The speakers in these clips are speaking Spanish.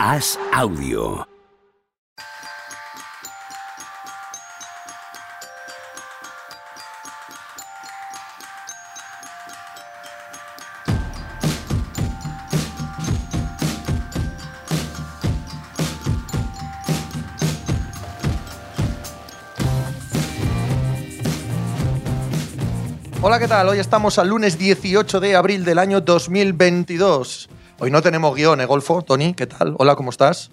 Haz audio. Hola, ¿qué tal? Hoy estamos al lunes 18 de abril del año 2022. Hoy no tenemos guion, ¿eh, Golfo? Tony, ¿qué tal? Hola, ¿cómo estás?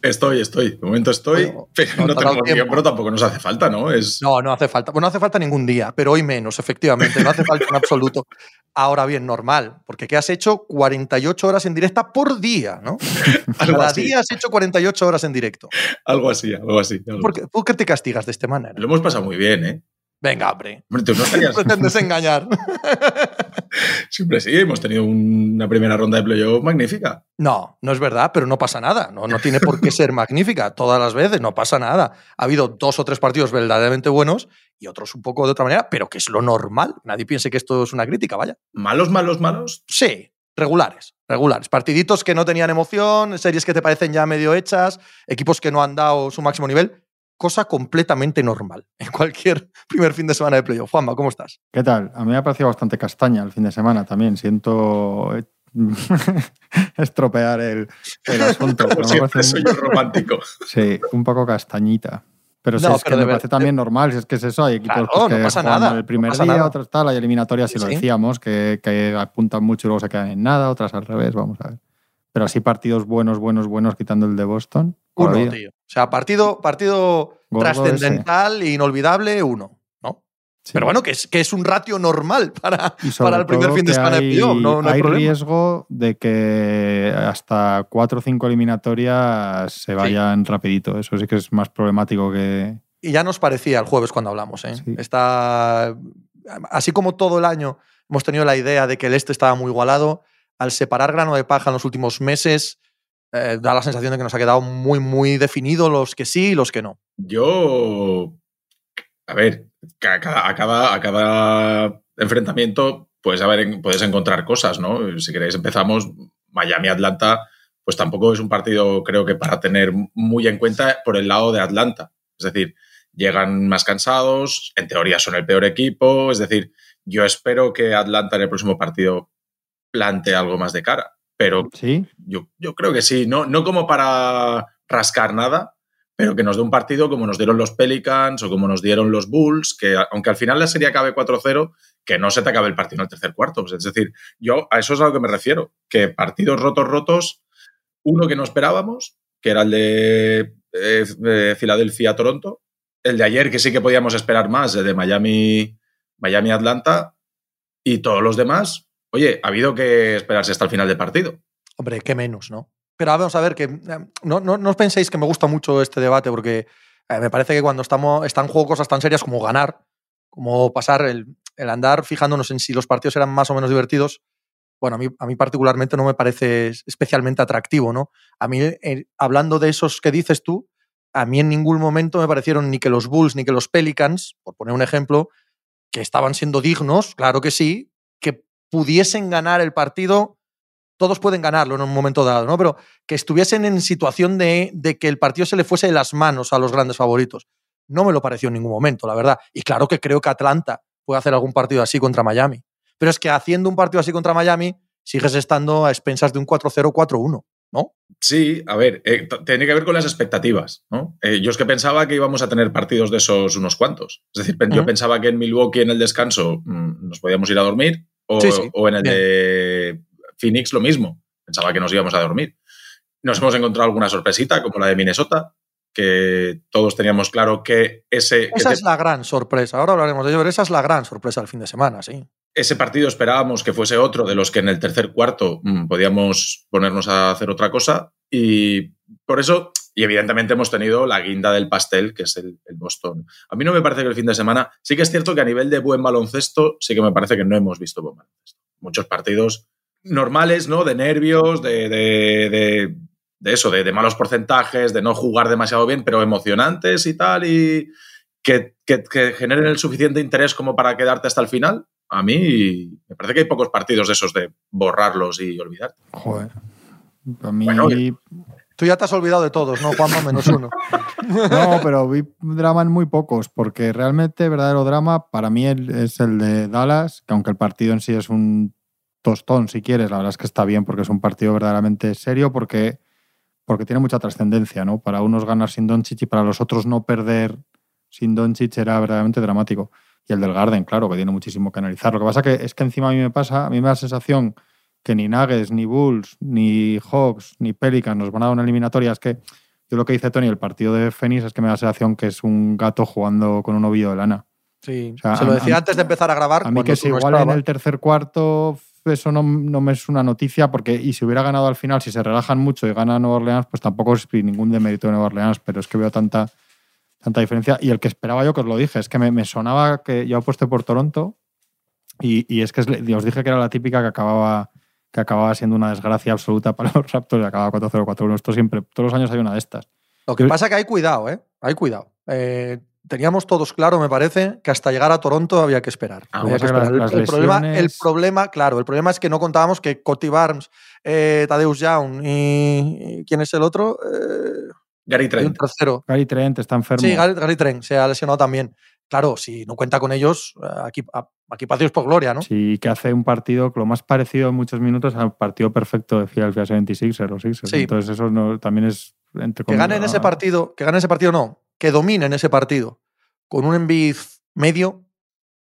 Estoy, estoy. De momento estoy, Bueno, pero no no, tenemos pero tampoco nos hace falta, ¿no? Es... No, no hace falta. Bueno, no hace falta ningún día, pero hoy menos, efectivamente. No hace falta en absoluto. Ahora bien, normal, porque ¿qué has hecho? 48 horas en directa por día, ¿no? algo, Cada así, día has hecho 48 horas en directo. algo así, algo así. algo ¿Por qué, ¿Por qué te castigas de esta manera? Lo hemos pasado muy bien, ¿eh? Venga, hombre. Hombre, tú no estarías- Pretendes engañar. Siempre sí, hemos tenido una primera ronda de playoff magnífica. No, no es verdad, pero no pasa nada. No, no tiene por qué ser magnífica. Todas las veces no pasa nada. Ha habido dos o tres partidos verdaderamente buenos y otros un poco de otra manera, pero que es lo normal. Nadie piense que esto es una crítica, vaya. Malos, malos, malos. Sí, regulares, regulares. Partiditos que no tenían emoción, series que te parecen ya medio hechas, equipos que no han dado su máximo nivel. Cosa completamente normal en cualquier primer fin de semana de playoff. Juanma, ¿cómo estás? ¿Qué tal? A mí me ha parecido bastante castaña el fin de semana también. Siento eh, estropear el, el asunto. pero me parece soy romántico. sí, un poco castañita. Pero si No, es pero que me ver- parece también normal, si es que es eso, hay equipos Claro, pues, no que pasa juegan nada, el primer no pasa día, nada. otros tal, hay eliminatorias, si Sí, lo decíamos, que, que apuntan mucho y luego se quedan en nada, otras al revés, vamos a ver. Pero así partidos buenos, buenos, buenos, quitando el de Boston. Uno, todavía. tío. O sea, partido, partido trascendental e inolvidable, uno. ¿no? Sí. Pero bueno, que es, que es un ratio normal para, para el primer fin de semana de hay, playoff. No, no hay, hay problema. riesgo de que hasta cuatro o cinco eliminatorias se vayan rapidito. Eso sí que es más problemático que... Y ya nos parecía el jueves cuando hablamos. ¿eh? Sí. Está, así como todo el año hemos tenido la idea de que el este estaba muy igualado, al separar grano de paja en los últimos meses, eh, da la sensación de que nos ha quedado muy, muy definido los que sí y los que no. Yo. A ver, a cada, a cada enfrentamiento a ver, puedes encontrar cosas, ¿no? Si queréis, empezamos. Miami-Atlanta, pues tampoco es un partido, creo que para tener muy en cuenta por el lado de Atlanta. Es decir, llegan más cansados, en teoría son el peor equipo. Es decir, yo espero que Atlanta en el próximo partido plante algo más de cara. Pero Sí, yo, yo creo que sí, no, no como para rascar nada, pero que nos dé un partido como nos dieron los Pelicans o como nos dieron los Bulls, que aunque al final la serie acabe 4-0, que no se te acabe el partido en el tercer cuarto. Es decir, yo a eso es a lo que me refiero, que partidos rotos, rotos, uno que no esperábamos, que era el de eh, Filadelfia-Toronto, el de ayer que sí que podíamos esperar más, el de Miami, Miami-Atlanta, y todos los demás, oye, ha habido que esperarse hasta el final del partido. Hombre, qué menos, ¿no? Pero vamos a ver, que eh, no, no, no os penséis que me gusta mucho este debate, porque eh, me parece que cuando estamos, están juego cosas tan serias como ganar, como pasar el, el andar fijándonos en si los partidos eran más o menos divertidos, bueno, a mí, a mí particularmente no me parece especialmente atractivo, ¿no? A mí, eh, hablando de esos que dices tú, a mí en ningún momento me parecieron ni que los Bulls ni que los Pelicans, por poner un ejemplo, que estaban siendo dignos, claro que sí, pudiesen ganar el partido todos pueden ganarlo en un momento dado, ¿no? Pero que estuviesen en situación de, de, que el partido se le fuese de las manos a los grandes favoritos. No me lo pareció en ningún momento, la verdad. Y claro que creo que Atlanta puede hacer algún partido así contra Miami. Pero es que haciendo un partido así contra Miami, sigues estando a expensas de un 4-0, 4-1, ¿no? Sí, a ver, eh, tiene que ver con las expectativas, ¿no? Eh, yo es que pensaba que íbamos a tener partidos de esos unos cuantos. Es decir, uh -huh. yo pensaba que en Milwaukee en el descanso mmm, nos podíamos ir a dormir o, sí, sí. o en el Bien. de Phoenix lo mismo. Pensaba que nos íbamos a dormir. Nos hemos encontrado alguna sorpresita, como la de Minnesota, que todos teníamos claro que ese. Esa que es la gran sorpresa. Ahora hablaremos de ello, pero esa es la gran sorpresa del fin de semana, sí. Ese partido esperábamos que fuese otro de los que en el tercer cuarto mmm, podíamos ponernos a hacer otra cosa. Y por eso, y evidentemente hemos tenido la guinda del pastel, que es el, el Boston. A mí no me parece que el fin de semana. Sí que es cierto que a nivel de buen baloncesto, sí que me parece que no hemos visto buen baloncesto. Muchos partidos normales, ¿no? De nervios, de, de, de, de eso, de, malos porcentajes, de no jugar demasiado bien, pero emocionantes y tal, y que, que, que, generen el suficiente interés como para quedarte hasta el final. A mí me parece que hay pocos partidos de esos de borrarlos y olvidar. Joder. A mí... Bueno, Tú ya te has olvidado de todos, ¿no, Juanma? Menos uno. No, pero vi drama en muy pocos, porque realmente verdadero drama para mí es el de Dallas, que aunque el partido en sí es un tostón, si quieres, la verdad es que está bien porque es un partido verdaderamente serio, porque, porque tiene mucha trascendencia, ¿no? Para unos ganar sin Doncic y para los otros no perder sin Doncic era verdaderamente dramático. Y el del Garden, claro, que tiene muchísimo que analizar. Lo que pasa que es que encima a mí me pasa, a mí me da la sensación que ni Nuggets, ni Bulls, ni Hawks, ni Pelicans nos van a dar una eliminatoria. Es que yo lo que dice Tony, el partido de Phoenix es que me da la sensación que es un gato jugando con un ovillo de lana. Sí, se lo decía antes de empezar a grabar. A mí que si igual en el tercer cuarto eso no, no, me es una noticia porque y si hubiera ganado al final, si se relajan mucho y gana Nueva Orleans, pues tampoco es ningún demérito de Nueva Orleans, pero es que veo tanta, tanta diferencia. Y el que esperaba yo, que os lo dije, es que me, me sonaba que yo apuesté por Toronto y, y es que os dije que era la típica que acababa que acababa siendo una desgracia absoluta para los Raptors y acababa 4-0-4-1. Esto siempre, todos los años hay una de estas. Lo que pasa es que hay cuidado, ¿eh? Hay cuidado. Eh, teníamos todos claro, me parece, que hasta llegar a Toronto había que esperar. Ah, había que esperar. las- las el, problema, el lesiones- problema, claro, el problema es que no contábamos que Cody Barnes, eh, Tadeusz Young y, y ¿quién es el otro? Eh, Gary un Trent. tercero. Gary Trent está enfermo. Sí, Gary, Gary Trent se ha lesionado también. Claro, si no cuenta con ellos, eh, aquí, aquí para Dios por gloria, ¿no? Sí, que hace un partido lo más parecido en muchos minutos al partido perfecto de Philadelphia 76ers o Sixers. Sí. Entonces eso no, también es entre Que ganen ese ah, partido, que ganen ese partido no, que dominen ese partido con un Embiid medio,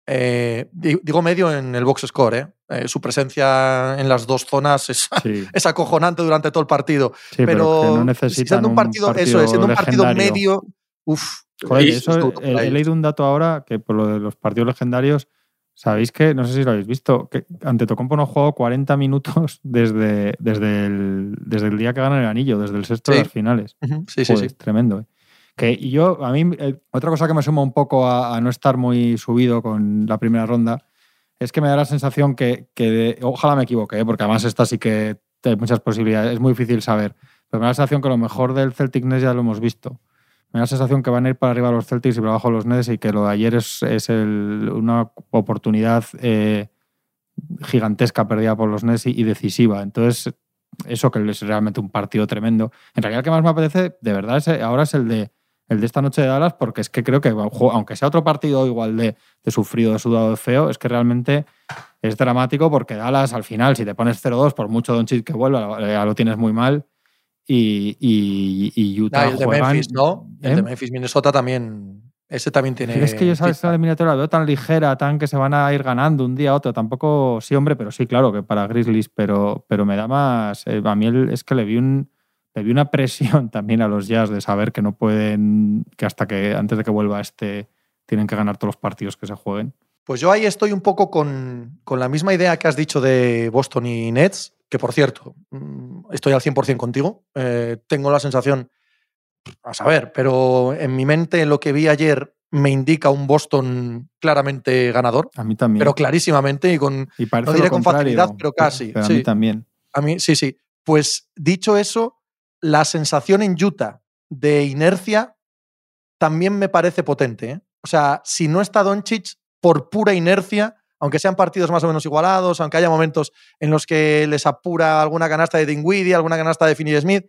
eh, di- digo medio en el box score, ¿eh? Eh, su presencia en las dos zonas es, Sí, es acojonante durante todo el partido. sí, pero, no pero siendo un partido, eso es, siendo un partido medio, uff. Joder, eso, he, he leído un dato ahora que por lo de los partidos legendarios, sabéis que, no sé si lo habéis visto, que ante Tocompo no ha jugado 40 minutos desde, desde, el, desde el día que gana el anillo, desde el sexto Sí. de las finales. Sí, sí, Joder, sí. Tremendo. ¿eh? Que y yo, a mí, eh, otra cosa que me suma un poco a, a no estar muy subido con la primera ronda es que me da la sensación que, que de- ojalá me equivoque, ¿eh? porque además esta sí que hay muchas posibilidades, es muy difícil saber, pero me da la sensación que lo mejor del Celtic Nets ya lo hemos visto. Me la sensación que van a ir para arriba los Celtics y para abajo los Nets y que lo de ayer es, es una oportunidad eh, gigantesca perdida por los Nets y, y decisiva. Entonces, eso que es realmente un partido tremendo. En realidad, el que más me apetece, de verdad, es, ahora es el de, el de esta noche de Dallas, porque es que creo que, aunque sea otro partido igual de, de sufrido, de sudado, de feo, es que realmente es dramático porque Dallas, al final, si te pones 0-2, por mucho Doncic que vuelva, ya lo tienes muy mal. Y, y, y Utah Ah, el de juegan- Memphis, ¿no? El ¿Eh? de Memphis, Minnesota también. Ese también tiene. Es que yo sabes chispa. la eliminatoria la veo tan ligera, tan que se van a ir ganando un día a otro. Tampoco, sí, hombre, pero sí, claro, que para Grizzlies, pero, pero me da más. eh, a mí el- es que le vi un. Le vi una presión también a los Jazz de saber que no pueden, que hasta que antes de que vuelva este, tienen que ganar todos los partidos que se jueguen. Pues yo ahí estoy un poco con, con la misma idea que has dicho de Boston y Nets, que por cierto, mm, estoy al 100% contigo. Eh, tengo la sensación, a saber, pero en mi mente lo que vi ayer me indica un Boston claramente ganador, A mí también. pero clarísimamente y con... y parece no diré con facilidad, pero casi, Pero a sí. mí también. A mí, sí, sí. Pues dicho eso, la sensación en Utah de inercia también me parece potente. ¿eh? O sea, si no está Doncic, por pura inercia, aunque sean partidos más o menos igualados, aunque haya momentos en los que les apura alguna canasta de Dinwiddie, alguna canasta de Finney Smith,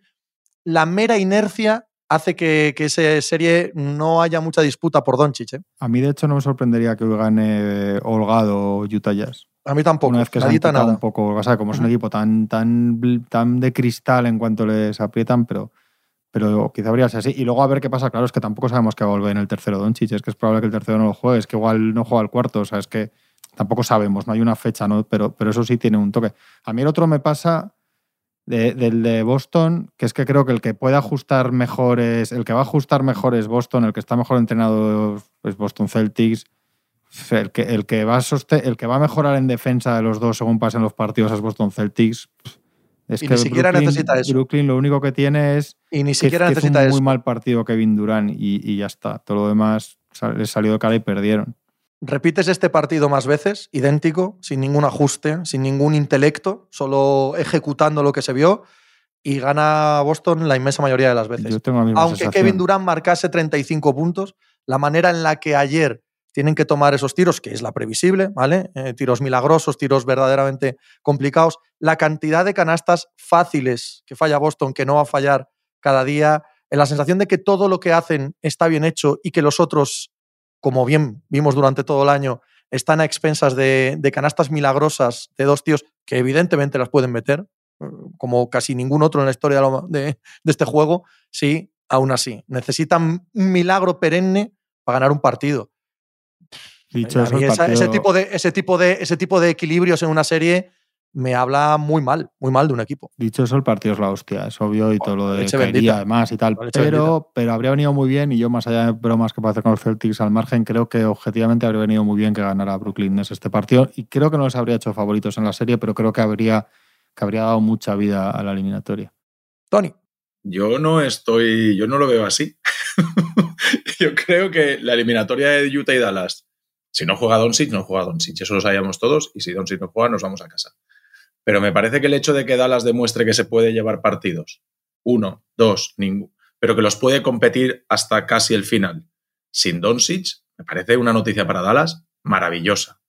la mera inercia hace que, que esa serie no haya mucha disputa por Doncic. ¿eh? A mí, de hecho, no me sorprendería que hoy gane Holgado o Utah Jazz. A mí tampoco. Una vez que se nada. un poco, o sea, como es un equipo tan, tan, tan de cristal en cuanto les aprietan, pero, pero quizá habría sido así. Y luego a ver qué pasa, claro, es que tampoco sabemos que va a volver en el tercero Doncic, es que es probable que el tercero no lo juegue, es que igual no juega el cuarto, o sea, es que tampoco sabemos, no hay una fecha, ¿no? Pero, pero eso sí tiene un toque. A mí el otro me pasa de- del de Boston, que es que creo que el que puede ajustar mejor es, el que va a ajustar mejor es Boston, el que está mejor entrenado es Boston Celtics. El que, el, que va a soste- el que va a mejorar en defensa de los dos según pasen los partidos es Boston Celtics. Es Y que ni siquiera Brooklyn, necesita eso. Brooklyn lo único que tiene es Y ni que, siquiera que es necesita un eso. muy mal partido Kevin Durant y, y ya está. Todo lo demás salió de cara y perdieron. Repites este partido más veces, idéntico, sin ningún ajuste, sin ningún intelecto, solo ejecutando lo que se vio y gana Boston la inmensa mayoría de las veces. Yo tengo la misma Aunque sensación. Kevin Durant marcase 35 puntos, la manera en la que ayer tienen que tomar esos tiros, que es la previsible, ¿vale? Eh, tiros milagrosos, tiros verdaderamente complicados, la cantidad de canastas fáciles que falla Boston, que no va a fallar cada día, en la sensación de que todo lo que hacen está bien hecho y que los otros, como bien vimos durante todo el año, están a expensas de, de canastas milagrosas de dos tíos que evidentemente las pueden meter, eh, como casi ningún otro en la historia de, este juego, sí, aún así. Necesitan un milagro perenne para ganar un partido. Dicho eso, el Esa- partido- ese, tipo de, ese, tipo de, ese tipo de equilibrios en una serie me habla muy mal, muy mal de un equipo. Dicho eso, el partido es la hostia, es obvio, y todo lo de caería bendita. además y tal. Pero, pero habría venido muy bien, y yo más allá de bromas que puede hacer con los Celtics al margen, creo que objetivamente habría venido muy bien que ganara Brooklyn Nets este partido. Y creo que no les habría hecho favoritos en la serie, pero creo que habría, que habría dado mucha vida a la eliminatoria. Tony, Yo no estoy, yo no lo veo así. yo creo que la eliminatoria de Utah y Dallas, si no juega Doncic, no juega Doncic. Eso lo sabíamos todos y si Doncic no juega, nos vamos a casa. Pero me parece que el hecho de que Dallas demuestre que se puede llevar partidos, uno, dos, ninguno, pero que los puede competir hasta casi el final sin Doncic, me parece una noticia para Dallas maravillosa.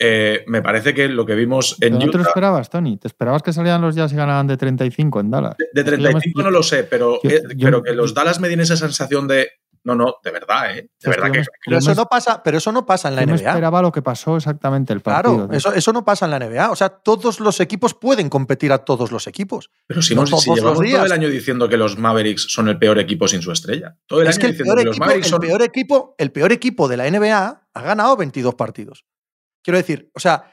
Eh, me parece que lo que vimos en ¿Pero no te lo Utah... esperabas, Tony? ¿Te esperabas que salieran los Jazz y ganaran de 35 en Dallas? De me 35 no lo sé, pero, yo- eh, yo- pero que los Dallas me den esa sensación de. No, no, de verdad, ¿eh? De verdad que. pero eso, no pasa, pero eso no pasa en la NBA. esperaba lo que pasó exactamente el partido. Claro, eso, eso no pasa en la NBA. O sea, todos los equipos pueden competir a todos los equipos. Pero si, no si los llevamos todo el año diciendo que los Mavericks son el peor equipo sin su estrella. Todo el Es año que el diciendo peor, que los equipo, Mavericks el, son. peor equipo, el peor equipo de la NBA ha ganado 22 partidos. Quiero decir, o sea,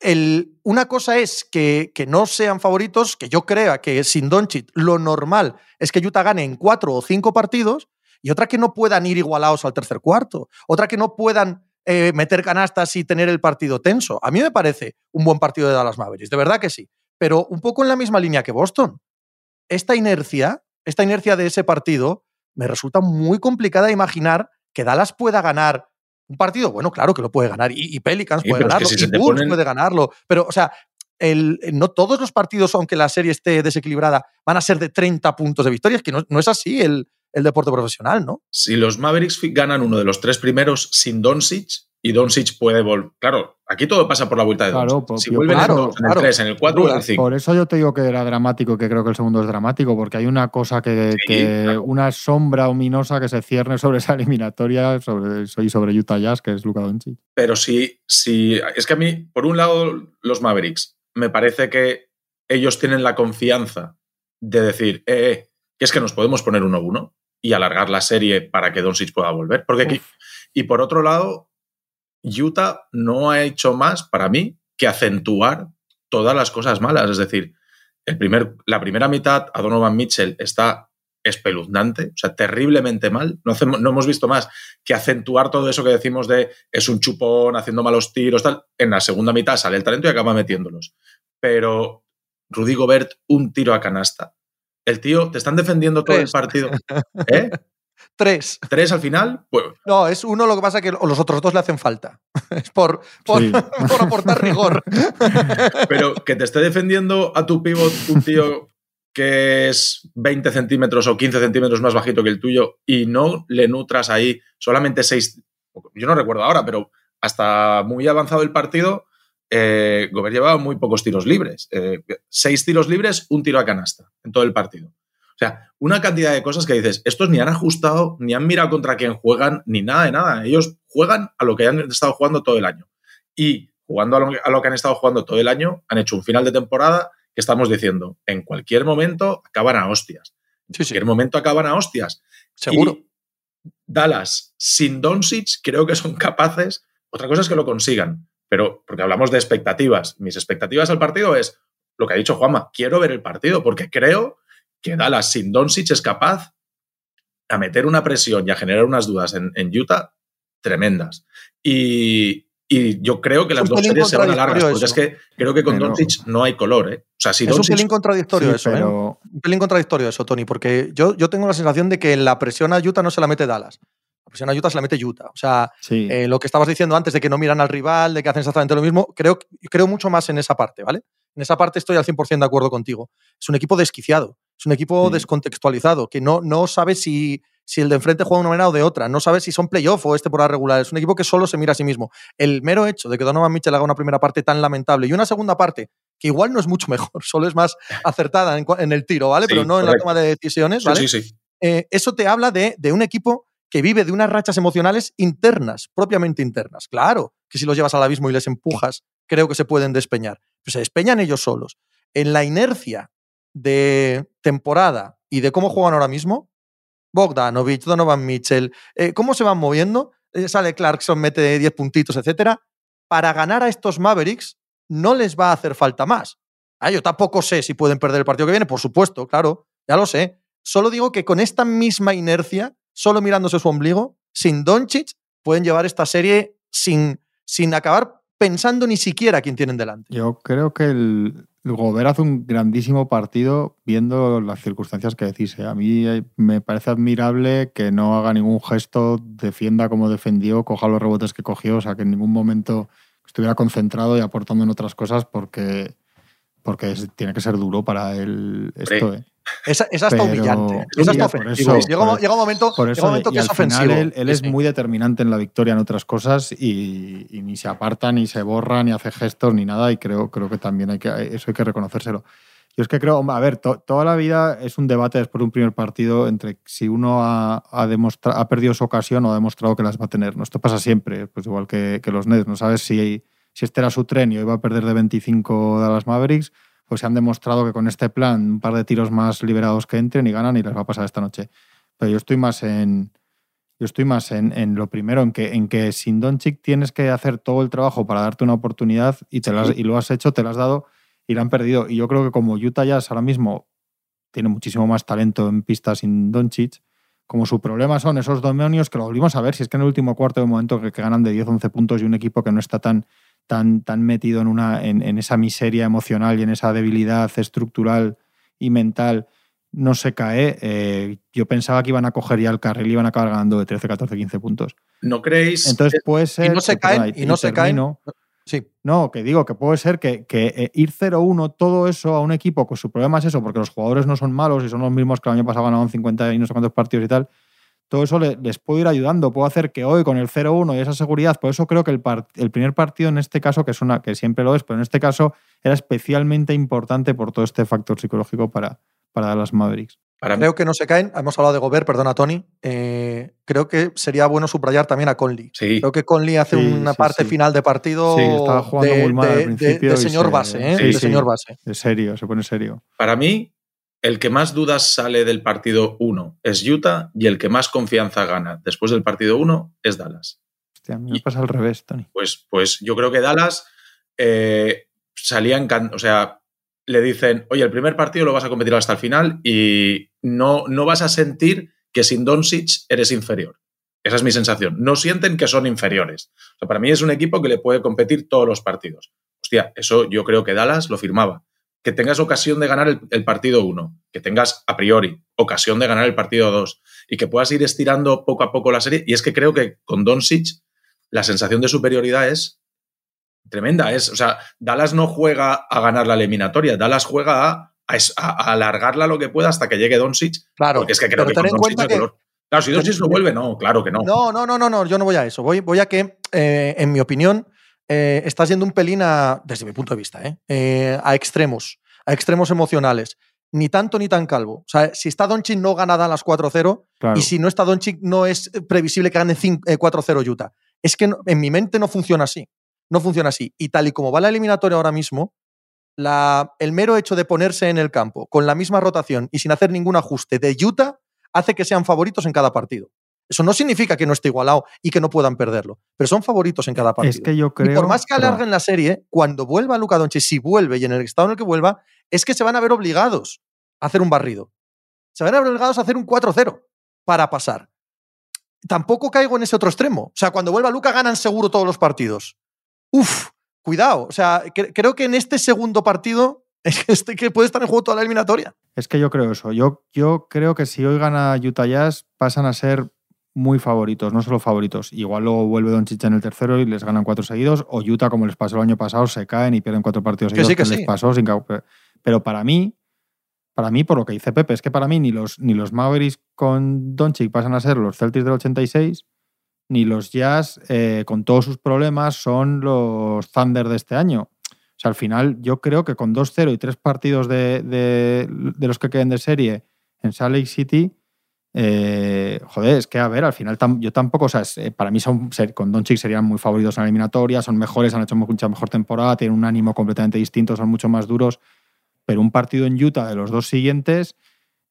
el- una cosa es que, que no sean favoritos, que yo crea que sin Doncic lo normal es que Utah gane en cuatro o cinco partidos, y otra que no puedan ir igualados al tercer cuarto, otra que no puedan eh, meter canastas y tener el partido tenso. A mí me parece un buen partido de Dallas Mavericks, de verdad que sí, pero un poco en la misma línea que Boston. Esta inercia, esta inercia de ese partido, me resulta muy complicada imaginar que Dallas pueda ganar un partido. Bueno, claro que lo puede ganar. Y, y Pelicans Sí, puede pero es que ganarlo. si y Bulls ponen- puede ganarlo. Pero, o sea, el- no todos los partidos, aunque la serie esté desequilibrada, van a ser de 30 puntos de victoria. Es que no, no es así el, el deporte profesional, ¿no? Si los Mavericks ganan uno de los tres primeros sin Doncic y Doncic puede volver. Claro, aquí todo pasa por la vuelta de Claro, Doncic. Si vuelven claro, en, dos, en claro. el 3, en el 4 o en el 5. Por eso yo te digo que era dramático y que creo que el segundo es dramático, porque hay una cosa que, Sí, que- claro. una sombra ominosa que se cierne sobre esa eliminatoria sobre, y sobre Utah Jazz, que es Luka Doncic. Pero si, si. Es que a mí, por un lado, los Mavericks, me parece que ellos tienen la confianza de decir, eh, eh, que es que nos podemos poner 1-1 y alargar la serie para que Doncic pueda volver. Porque aquí, y por otro lado, Utah no ha hecho más para mí que acentuar todas las cosas malas. Es decir, el primer, la primera mitad a Donovan Mitchell está espeluznante, o sea, terriblemente mal. No, hacemos- no hemos visto más que acentuar todo eso que decimos de es un chupón haciendo malos tiros, tal. En la segunda mitad sale el talento y acaba metiéndolos. Pero Rudy Gobert, un tiro a canasta. El tío, te están defendiendo todo Tres. el partido. ¿Eh? Tres. Tres al final, pues No, es uno lo que pasa que los otros dos le hacen falta. Es por, por, Sí. por aportar rigor. Pero que te esté defendiendo a tu pivot un tío que es 20 centímetros o 15 centímetros más bajito que el tuyo y no le nutras ahí solamente 6. Yo no recuerdo ahora, pero hasta muy avanzado el partido, eh, Gobert llevaba muy pocos tiros libres. Eh, seis tiros libres, un tiro a canasta en todo el partido. O sea, una cantidad de cosas que dices, estos ni han ajustado, ni han mirado contra quién juegan, ni nada de nada. Ellos juegan a lo que han estado jugando todo el año. Y jugando a lo, a lo que han estado jugando todo el año, han hecho un final de temporada que estamos diciendo, en cualquier momento acaban a hostias. En Sí, sí, cualquier momento acaban a hostias. seguro. Y Dallas sin Doncic creo que son capaces. Otra cosa es que lo consigan, pero porque hablamos de expectativas. Mis expectativas al partido es lo que ha dicho Juanma. Quiero ver el partido porque creo que Dallas sin Doncic es capaz a meter una presión y a generar unas dudas en, en Utah tremendas. Y, y yo creo que las dos series se van a largas, porque es que creo que con Pero- Doncic no hay color. ¿eh? O sea, si es un pelín contradictorio Sí, eso, ¿eh? pero Un pelín contradictorio eso, Tony, porque yo, yo tengo la sensación de que la presión a Utah no se la mete Dallas. La presión a Utah se la mete Utah. O sea, sí. eh, lo que estabas diciendo antes de que no miran al rival, de que hacen exactamente lo mismo, creo, creo mucho más en esa parte, ¿vale? En esa parte estoy al 100% de acuerdo contigo. Es un equipo desquiciado, es un equipo Sí. descontextualizado, que no, no sabe si, si el de enfrente juega de una manera o de otra, no sabe si son playoff o este por la regular. Es un equipo que solo se mira a sí mismo. El mero hecho de que Donovan Mitchell haga una primera parte tan lamentable y una segunda parte que igual no es mucho mejor, solo es más acertada en, el tiro, ¿vale? Pero no en la toma de decisiones, ¿vale? Sí, sí, eh, eso te habla de, de un equipo que vive de unas rachas emocionales internas, propiamente internas. Claro, que si los llevas al abismo y les empujas, creo que se pueden despeñar. Pero se despeñan ellos solos. En la inercia de temporada y de cómo juegan ahora mismo, Bogdanovich, Donovan Mitchell, eh, cómo se van moviendo, eh, sale Clarkson, mete 10 puntitos, etcétera. Para ganar a estos Mavericks no les va a hacer falta más. Yo tampoco sé si pueden perder el partido que viene, por supuesto, claro, ya lo sé. Solo digo que con esta misma inercia, solo mirándose su ombligo, sin Doncic, pueden llevar esta serie sin, sin acabar pensando ni siquiera quién tienen delante. Yo creo que el, Gobert hace un grandísimo partido viendo las circunstancias que decís. ¿eh? A mí eh, me parece admirable que no haga ningún gesto, defienda como defendió, coja los rebotes que cogió, o sea, que en ningún momento estuviera concentrado y aportando en otras cosas porque, porque tiene que ser duro para él esto. ¿eh? Esa, esa está humillante. Llega, un momento, que es ofensivo. Él, es muy determinante en la victoria en otras cosas y, ni se aparta, ni se borra, ni hace gestos, ni nada. Y creo, creo que también hay que, eso hay que reconocérselo. Yo es que creo, a ver, toda la vida es un debate después de un primer partido entre si uno ha, ha, ha perdido su ocasión o ha demostrado que las va a tener. ¿no? Esto pasa siempre, pues igual que, que los Nets. No sabes si, si este era su tren y hoy va a perder de 25 de las Mavericks pues se han demostrado que con este plan, un par de tiros más liberados que entren y ganan y les va a pasar esta noche. Pero yo estoy más en. Yo estoy más en, lo primero, en que, en que sin Doncic tienes que hacer todo el trabajo para darte una oportunidad y, te y lo has hecho, te lo has dado y lo han perdido. Y yo creo que como Utah Jazz ahora mismo tiene muchísimo más talento en pistas sin Doncic, como su problema son esos demonios que lo volvimos a ver, si es que en el último cuarto de momento que, que ganan de 10-11 puntos y un equipo que no está tan tan, tan metido en, una, en, esa miseria emocional y en esa debilidad estructural y mental no se cae, eh, yo pensaba que iban a coger ya el carril y iban a acabar ganando de 13, 14, 15 puntos. ¿No creéis? Entonces puede ser... Y no se caen, y no se caen. Sí. No, que digo que puede ser que, que eh, ir 0-1, todo eso a un equipo, pues su problema es eso, porque los jugadores no son malos y son los mismos que el año pasado ganaban 50 y no sé cuántos partidos y tal, todo eso les, puede ir ayudando, puedo hacer que hoy con el 0-1 y esa seguridad, por eso creo que el, el, primer partido en este caso, que es una que siempre lo es, pero en este caso era especialmente importante por todo este factor psicológico para, para las Mavericks. creo que no se caen. Hemos hablado de Gobert, perdona, Tony. Eh, creo que sería bueno subrayar también a Conley. Creo que Conley hace una parte final de partido de, señor base, ¿eh? de señor base. De serio, se pone serio. Para mí, el que más dudas sale del partido 1 es Utah y el que más confianza gana después del partido 1 es Dallas. Hostia, a mí me pasa al revés, Tony. Pues, pues yo creo que Dallas eh, salía o sea, le dicen, oye, el primer partido lo vas a competir hasta el final y no, no vas a sentir que sin Doncic eres inferior. Esa es mi sensación. No sienten que son inferiores. O sea, para mí es un equipo que le puede competir todos los partidos. Hostia, eso yo creo que Dallas lo firmaba que tengas ocasión de ganar el, partido 1, que tengas a priori ocasión de ganar el partido 2 y que puedas ir estirando poco a poco la serie. Y es que creo que con Doncic la sensación de superioridad es tremenda. Es, o sea, Dallas no juega a ganar la eliminatoria, Dallas juega a, alargarla lo que pueda hasta que llegue Doncic. Claro, porque es que creo que con Doncic Claro, si Doncic lo vuelve, no, claro que no. No, no, no, no, no yo no voy a eso. Voy, voy a que, eh, en mi opinión, eh, estás yendo un pelín a, desde mi punto de vista, ¿eh? Eh, a extremos, a extremos emocionales. Ni tanto ni tan calvo. O sea, si está Doncic no gana las 4-0 y si no está Doncic no es previsible que gane 4-0 Utah. Es que en mi mente no funciona así. No funciona así. Y tal y como va la eliminatoria ahora mismo, la, el mero hecho de ponerse en el campo con la misma rotación y sin hacer ningún ajuste de Utah hace que sean favoritos en cada partido. Eso no significa que no esté igualado y que no puedan perderlo, pero son favoritos en cada partido. Es que yo creo. Y por más que alarguen la serie, cuando vuelva Luca Doncic, si vuelve y en el estado en el que vuelva, es que se van a ver obligados a hacer un barrido. Se van a ver obligados a hacer un 4-0 para pasar. Tampoco caigo en ese otro extremo. O sea, cuando vuelva Luca ganan seguro todos los partidos. Uf, cuidado. O sea, creo que en este segundo partido es que, este que puede estar en juego toda la eliminatoria. Es que yo creo eso. Yo, yo creo que si hoy gana Utah Jazz, pasan a ser muy favoritos, no solo favoritos. Igual luego vuelve Don Chicha en el tercero y les ganan cuatro seguidos, o Utah, como les pasó el año pasado, se caen y pierden cuatro partidos seguidos. Que, les pasó sin... Pero para mí, para mí, por lo que dice Pepe, es que para mí ni los, ni los Mavericks con Doncic pasan a ser los Celtics del 86, ni los Jazz, eh, con todos sus problemas, son los Thunder de este año. O sea, al final yo creo que con 2-0 y tres partidos de, de, los que queden de serie en Salt Lake City, eh, joder, es que a ver, al final yo tampoco, o sea, eh, para mí son, con Doncic serían muy favoritos en la eliminatoria, son mejores, han hecho mucha mejor temporada, tienen un ánimo completamente distinto, son mucho más duros, pero un partido en Utah de los dos siguientes,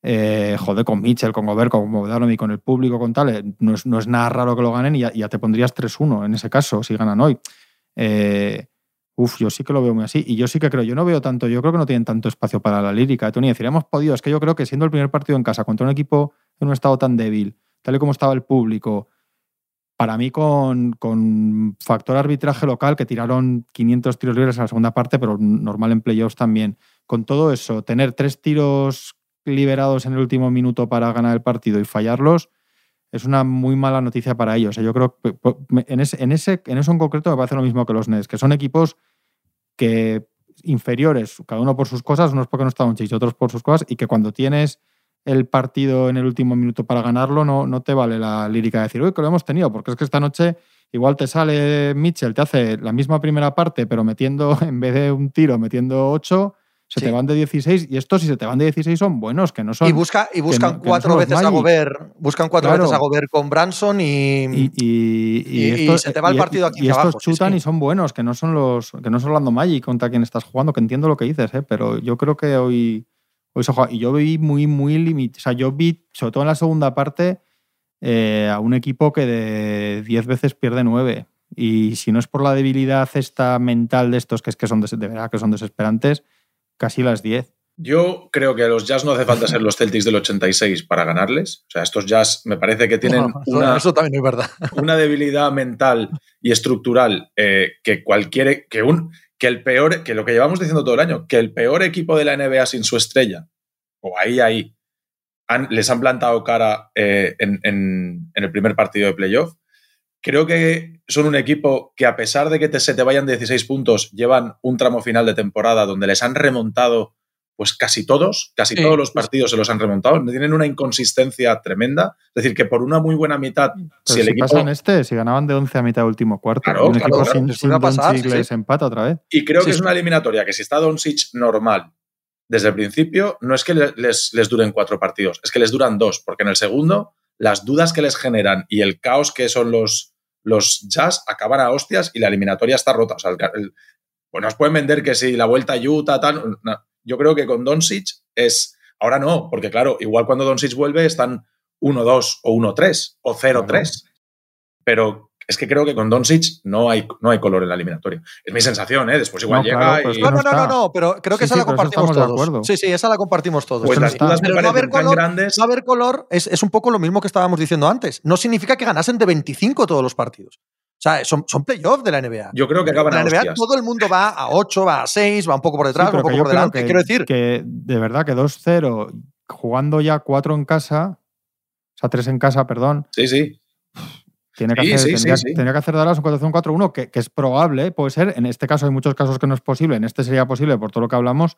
eh, joder, con Mitchell, con Gobert, con Bogdanovic, con el público, con tal, no es, no es nada raro que lo ganen y ya, te pondrías 3-1 en ese caso, si ganan hoy. Uf, yo sí que lo veo muy así. Y yo sí que creo, yo no veo tanto, yo creo que no tienen tanto espacio para la lírica. Tony, decir, hemos podido, es que yo creo que siendo el primer partido en casa contra un equipo en un estado tan débil, tal y como estaba el público, para mí con, con factor arbitraje local, que tiraron 500 tiros libres en la segunda parte, pero normal en playoffs también, con todo eso, tener tres tiros liberados en el último minuto para ganar el partido y fallarlos, es una muy mala noticia para ellos. Yo creo que en, ese, en, ese, en eso en concreto me parece lo mismo que los Nets, que son equipos que inferiores, cada uno por sus cosas, unos porque no estaban chis, otros por sus cosas, y que cuando tienes el partido en el último minuto para ganarlo, no, no te vale la lírica de decir, uy, que lo hemos tenido, porque es que esta noche igual te sale Mitchell, te hace la misma primera parte, pero metiendo, en vez de un tiro, metiendo ocho, se te van de 16 y estos si se te van de 16 son buenos, que no son... Y, busca, y buscan cuatro veces a Gobert, buscan cuatro veces a Gobert con Branson y... Y, se te va el partido aquí Y estos chutan y son buenos, que no son los que no son Orlando Magic contra quien estás jugando, que entiendo lo que dices, ¿eh? pero yo creo que hoy y yo vi muy, muy limitado. O sea, yo vi, sobre todo en la segunda parte, eh, a un equipo que de 10 veces pierde 9. Y si no es por la debilidad esta mental de estos, que es que son de, verdad que son desesperantes, casi las 10. Yo creo que a los Jazz no hace falta ser los Celtics del 86 para ganarles. O sea, estos Jazz me parece que tienen una, eso también es verdad. una debilidad mental y estructural eh, que cualquier que un que el peor, que lo que llevamos diciendo todo el año, que el peor equipo de la NBA sin su estrella, o ahí, ahí, les han plantado cara eh, en, el primer partido de playoff. Creo que son un equipo que a pesar de que te, se te vayan 16 puntos, llevan un tramo final de temporada donde les han remontado pues casi todos, casi todos los partidos se los han remontado. Tienen una inconsistencia tremenda. Es decir, que por una muy buena mitad, si el equipo. Pasa en este, si ganaban de 11 a mitad del último cuarto, claro, un equipo sin, sin les empata otra vez. Y creo que es una eliminatoria que si está Doncic normal desde el principio, no es que les, les duren cuatro partidos, es que les duran dos, porque en el segundo, las dudas que les generan y el caos que son los, los jazz acaban a hostias y la eliminatoria está rota. O sea, pues nos pueden vender que si la vuelta a Utah, tal. Yo creo que con Doncic es. Ahora no, porque claro, igual cuando Doncic vuelve están 1-2 o 1-3 o 0-3. Pero es que creo que con Doncic no hay, no hay color en la eliminatoria. Es mi sensación, ¿eh? Después igual llega y... No, no, no, no, pero creo que esa la compartimos todos. Sí, sí, esa la compartimos todos. Pues las dudas me no haber color, grandes. No haber color es, es, un poco lo mismo que estábamos diciendo antes. No significa que ganasen de 25 todos los partidos. O sea, son, son playoffs de la NBA. Yo creo que acaban En la NBA todo el mundo va a 8, va a 6, va un poco por detrás, va un poco por delante. Quiero decir. Que de verdad que 2-0, jugando ya 4 en casa, o sea, 3 en casa, perdón. Sí, sí. Tiene que, hacer, tendría, que hacer Dallas un 4-4-1, que, que es probable, puede ser. En este caso hay muchos casos que no es posible, en este sería posible por todo lo que hablamos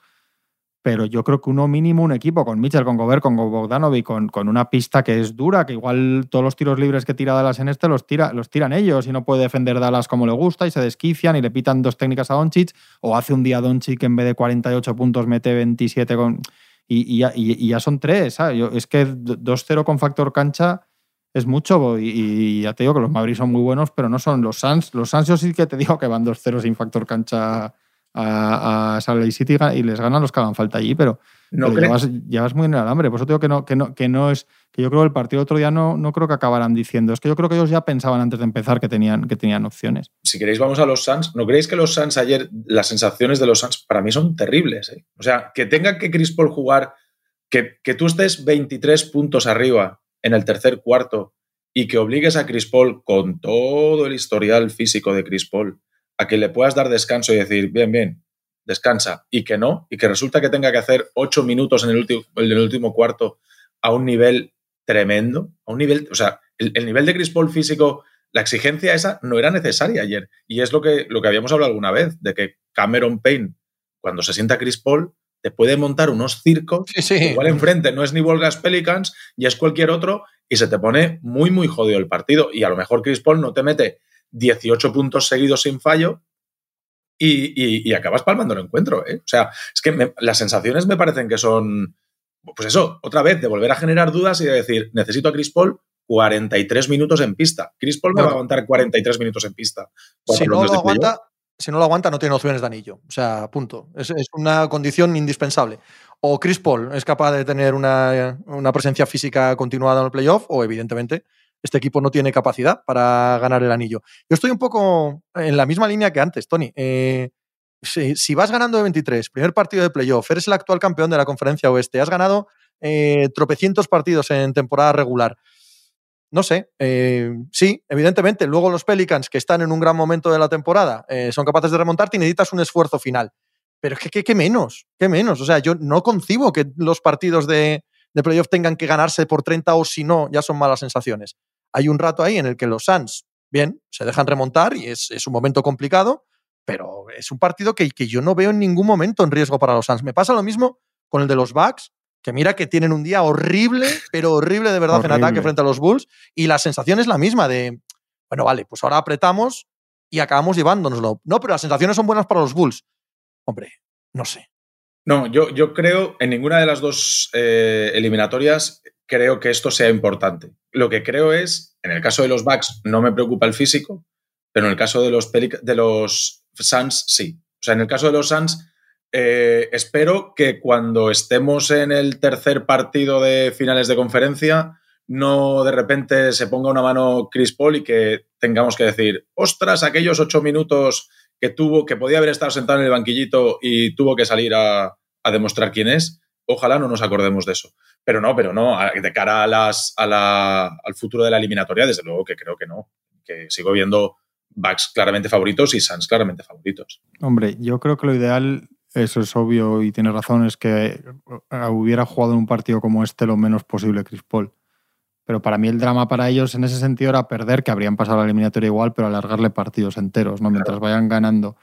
pero yo creo que uno mínimo, un equipo con Mitchell, con Gobert, con Bogdanovic, con, con una pista que es dura, que igual todos los tiros libres que tira Dallas en este los, tira, los tiran ellos y no puede defender Dallas como le gusta y se desquician y le pitan dos técnicas a Doncic o hace un día Doncic que en vez de 48 puntos mete 27 con... Y, y, ya son tres. es que 2-0 con factor cancha es mucho y, ya te digo que los Mavericks son muy buenos, pero no son los Suns. Los Suns yo sí que te digo que van 2-0 sin factor cancha a, a Salt Lake City y les ganan los que hagan falta allí, pero, no llevas, muy en el alambre. Por eso digo que no, que no, que no es. Que yo creo que el partido otro día no, no creo que acabaran diciendo. Es que yo creo que ellos ya pensaban antes de empezar que tenían, que tenían opciones. Si queréis, vamos a los Suns. ¿No creéis que los Suns ayer, las sensaciones de los Suns para mí son terribles? ¿eh? O sea, que tenga que Chris Paul jugar, que, que tú estés 23 puntos arriba en el tercer cuarto y que obligues a Chris Paul con todo el historial físico de Chris Paul a que le puedas dar descanso y decir, bien, bien, descansa, y que no, y que resulta que tenga que hacer ocho minutos en el, último, en el último cuarto a un nivel tremendo, a un nivel, o sea, el, nivel de Chris Paul físico, la exigencia esa no era necesaria ayer. Y es lo que, lo que habíamos hablado alguna vez, de que Cameron Payne, cuando se sienta Chris Paul, te puede montar unos circos, igual enfrente no es ni Volgas Pelicans y es cualquier otro, y se te pone muy, muy jodido el partido. Y a lo mejor Chris Paul no te mete 18 puntos seguidos sin fallo, y, acabas palmando el encuentro. ¿eh? O sea, es que las sensaciones me parecen que son, pues eso, otra vez, de volver a generar dudas y de decir, necesito a Chris Paul 43 minutos en pista. Chris Paul me va a aguantar 43 minutos en pista. Si no lo aguanta, si no lo aguanta, no tiene opciones de anillo. O sea, punto. Es, una condición indispensable. O Chris Paul es capaz de tener una, una, presencia física continuada en el playoff, o evidentemente este equipo no tiene capacidad para ganar el anillo. Yo estoy un poco en la misma línea que antes, Tony. Eh, si, vas ganando de 23, primer partido de playoff, eres el actual campeón de la conferencia oeste, has ganado eh, tropecientos partidos en temporada regular. No sé, eh, sí, evidentemente, luego los Pelicans, que están en un gran momento de la temporada, son capaces de remontarte y necesitas un esfuerzo final. Pero es que, ¿qué menos? ¿Qué menos? O sea, yo no concibo que los partidos de, de playoff tengan que ganarse por 30 o si no, ya son malas sensaciones. Hay un rato ahí en el que los Suns, bien, se dejan remontar y es, un momento complicado, pero es un partido que, que, yo no veo en ningún momento en riesgo para los Suns. Me pasa lo mismo con el de los Bucks, que mira que tienen un día horrible, pero horrible de verdad en ataque frente a los Bulls, y la sensación es la misma de, bueno, vale, pues ahora apretamos y acabamos llevándonoslo. No, pero las sensaciones son buenas para los Bulls. Hombre, no sé. No, yo, yo creo en ninguna de las dos eh, eliminatorias creo que esto sea importante. Lo que creo es, en el caso de los Bucks no me preocupa el físico, pero en el caso de los, Suns sí. O sea, en el caso de los Suns, eh, espero que cuando estemos en el tercer partido de finales de conferencia, no de repente se ponga una mano Chris Paul y que tengamos que decir, ostras, aquellos ocho minutos que tuvo, que podía haber estado sentado en el banquillito y tuvo que salir a demostrar quién es. Ojalá no nos acordemos de eso. Pero no, pero no, de cara a las, al futuro de la eliminatoria, desde luego que creo que no. Que sigo viendo Bucks claramente favoritos y Suns claramente favoritos. Hombre, yo creo que lo ideal, eso es obvio y tiene razón, es que hubiera jugado en un partido como este lo menos posible Chris Paul. Pero para mí el drama para ellos en ese sentido era perder, que habrían pasado la eliminatoria igual, pero alargarle partidos enteros, ¿no? Mientras vayan ganando.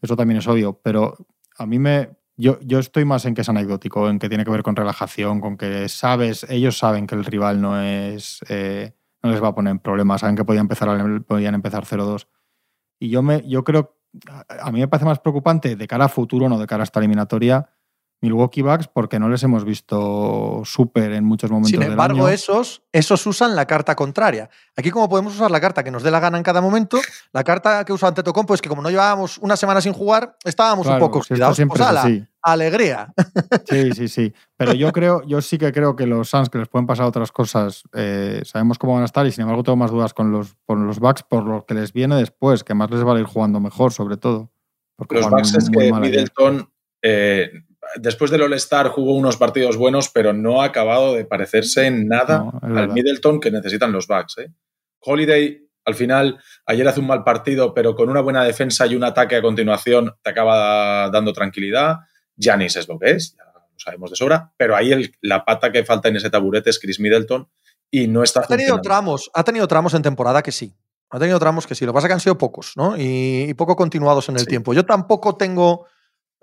Eso también es obvio. Pero a mí me, yo, yo estoy más en que es anecdótico, en que tiene que ver con relajación, con que sabes, ellos saben que el rival no es. Eh, no les va a poner problemas, saben que podían empezar, podían empezar 0-2. Y yo, me, yo creo, a mí me parece más preocupante de cara a futuro, no de cara a esta eliminatoria, Milwaukee Bucks porque no les hemos visto súper en muchos momentos. Sin embargo, esos, esos usan la carta contraria. Aquí, como podemos usar la carta que nos dé la gana en cada momento, la carta que usa Antetokounmpo es que como no llevábamos una semana sin jugar, estábamos un poco oxidados. Pues alegría. Sí, sí, sí. Pero yo creo, yo sí que creo que los Suns que les pueden pasar otras cosas, eh, sabemos cómo van a estar y sin embargo tengo más dudas con los, con los Bucks por lo que les viene después, que más les va a ir jugando mejor, sobre todo. Los Bucks es que Middleton eh, después del All-Star jugó unos partidos buenos, pero no ha acabado de parecerse en nada al Middleton que necesitan los Bucks. ¿eh? Holiday, al final, ayer hace un mal partido, pero con una buena defensa y un ataque a continuación te acaba dando tranquilidad. Janis es lo que es, ya lo sabemos de sobra, pero ahí la pata que falta en ese taburete es Chris Middleton y no está ha tenido tramos Ha tenido tramos en temporada que sí. Ha tenido tramos que sí. Lo que pasa es que han sido pocos, ¿no? Y, poco continuados en el tiempo. Yo tampoco tengo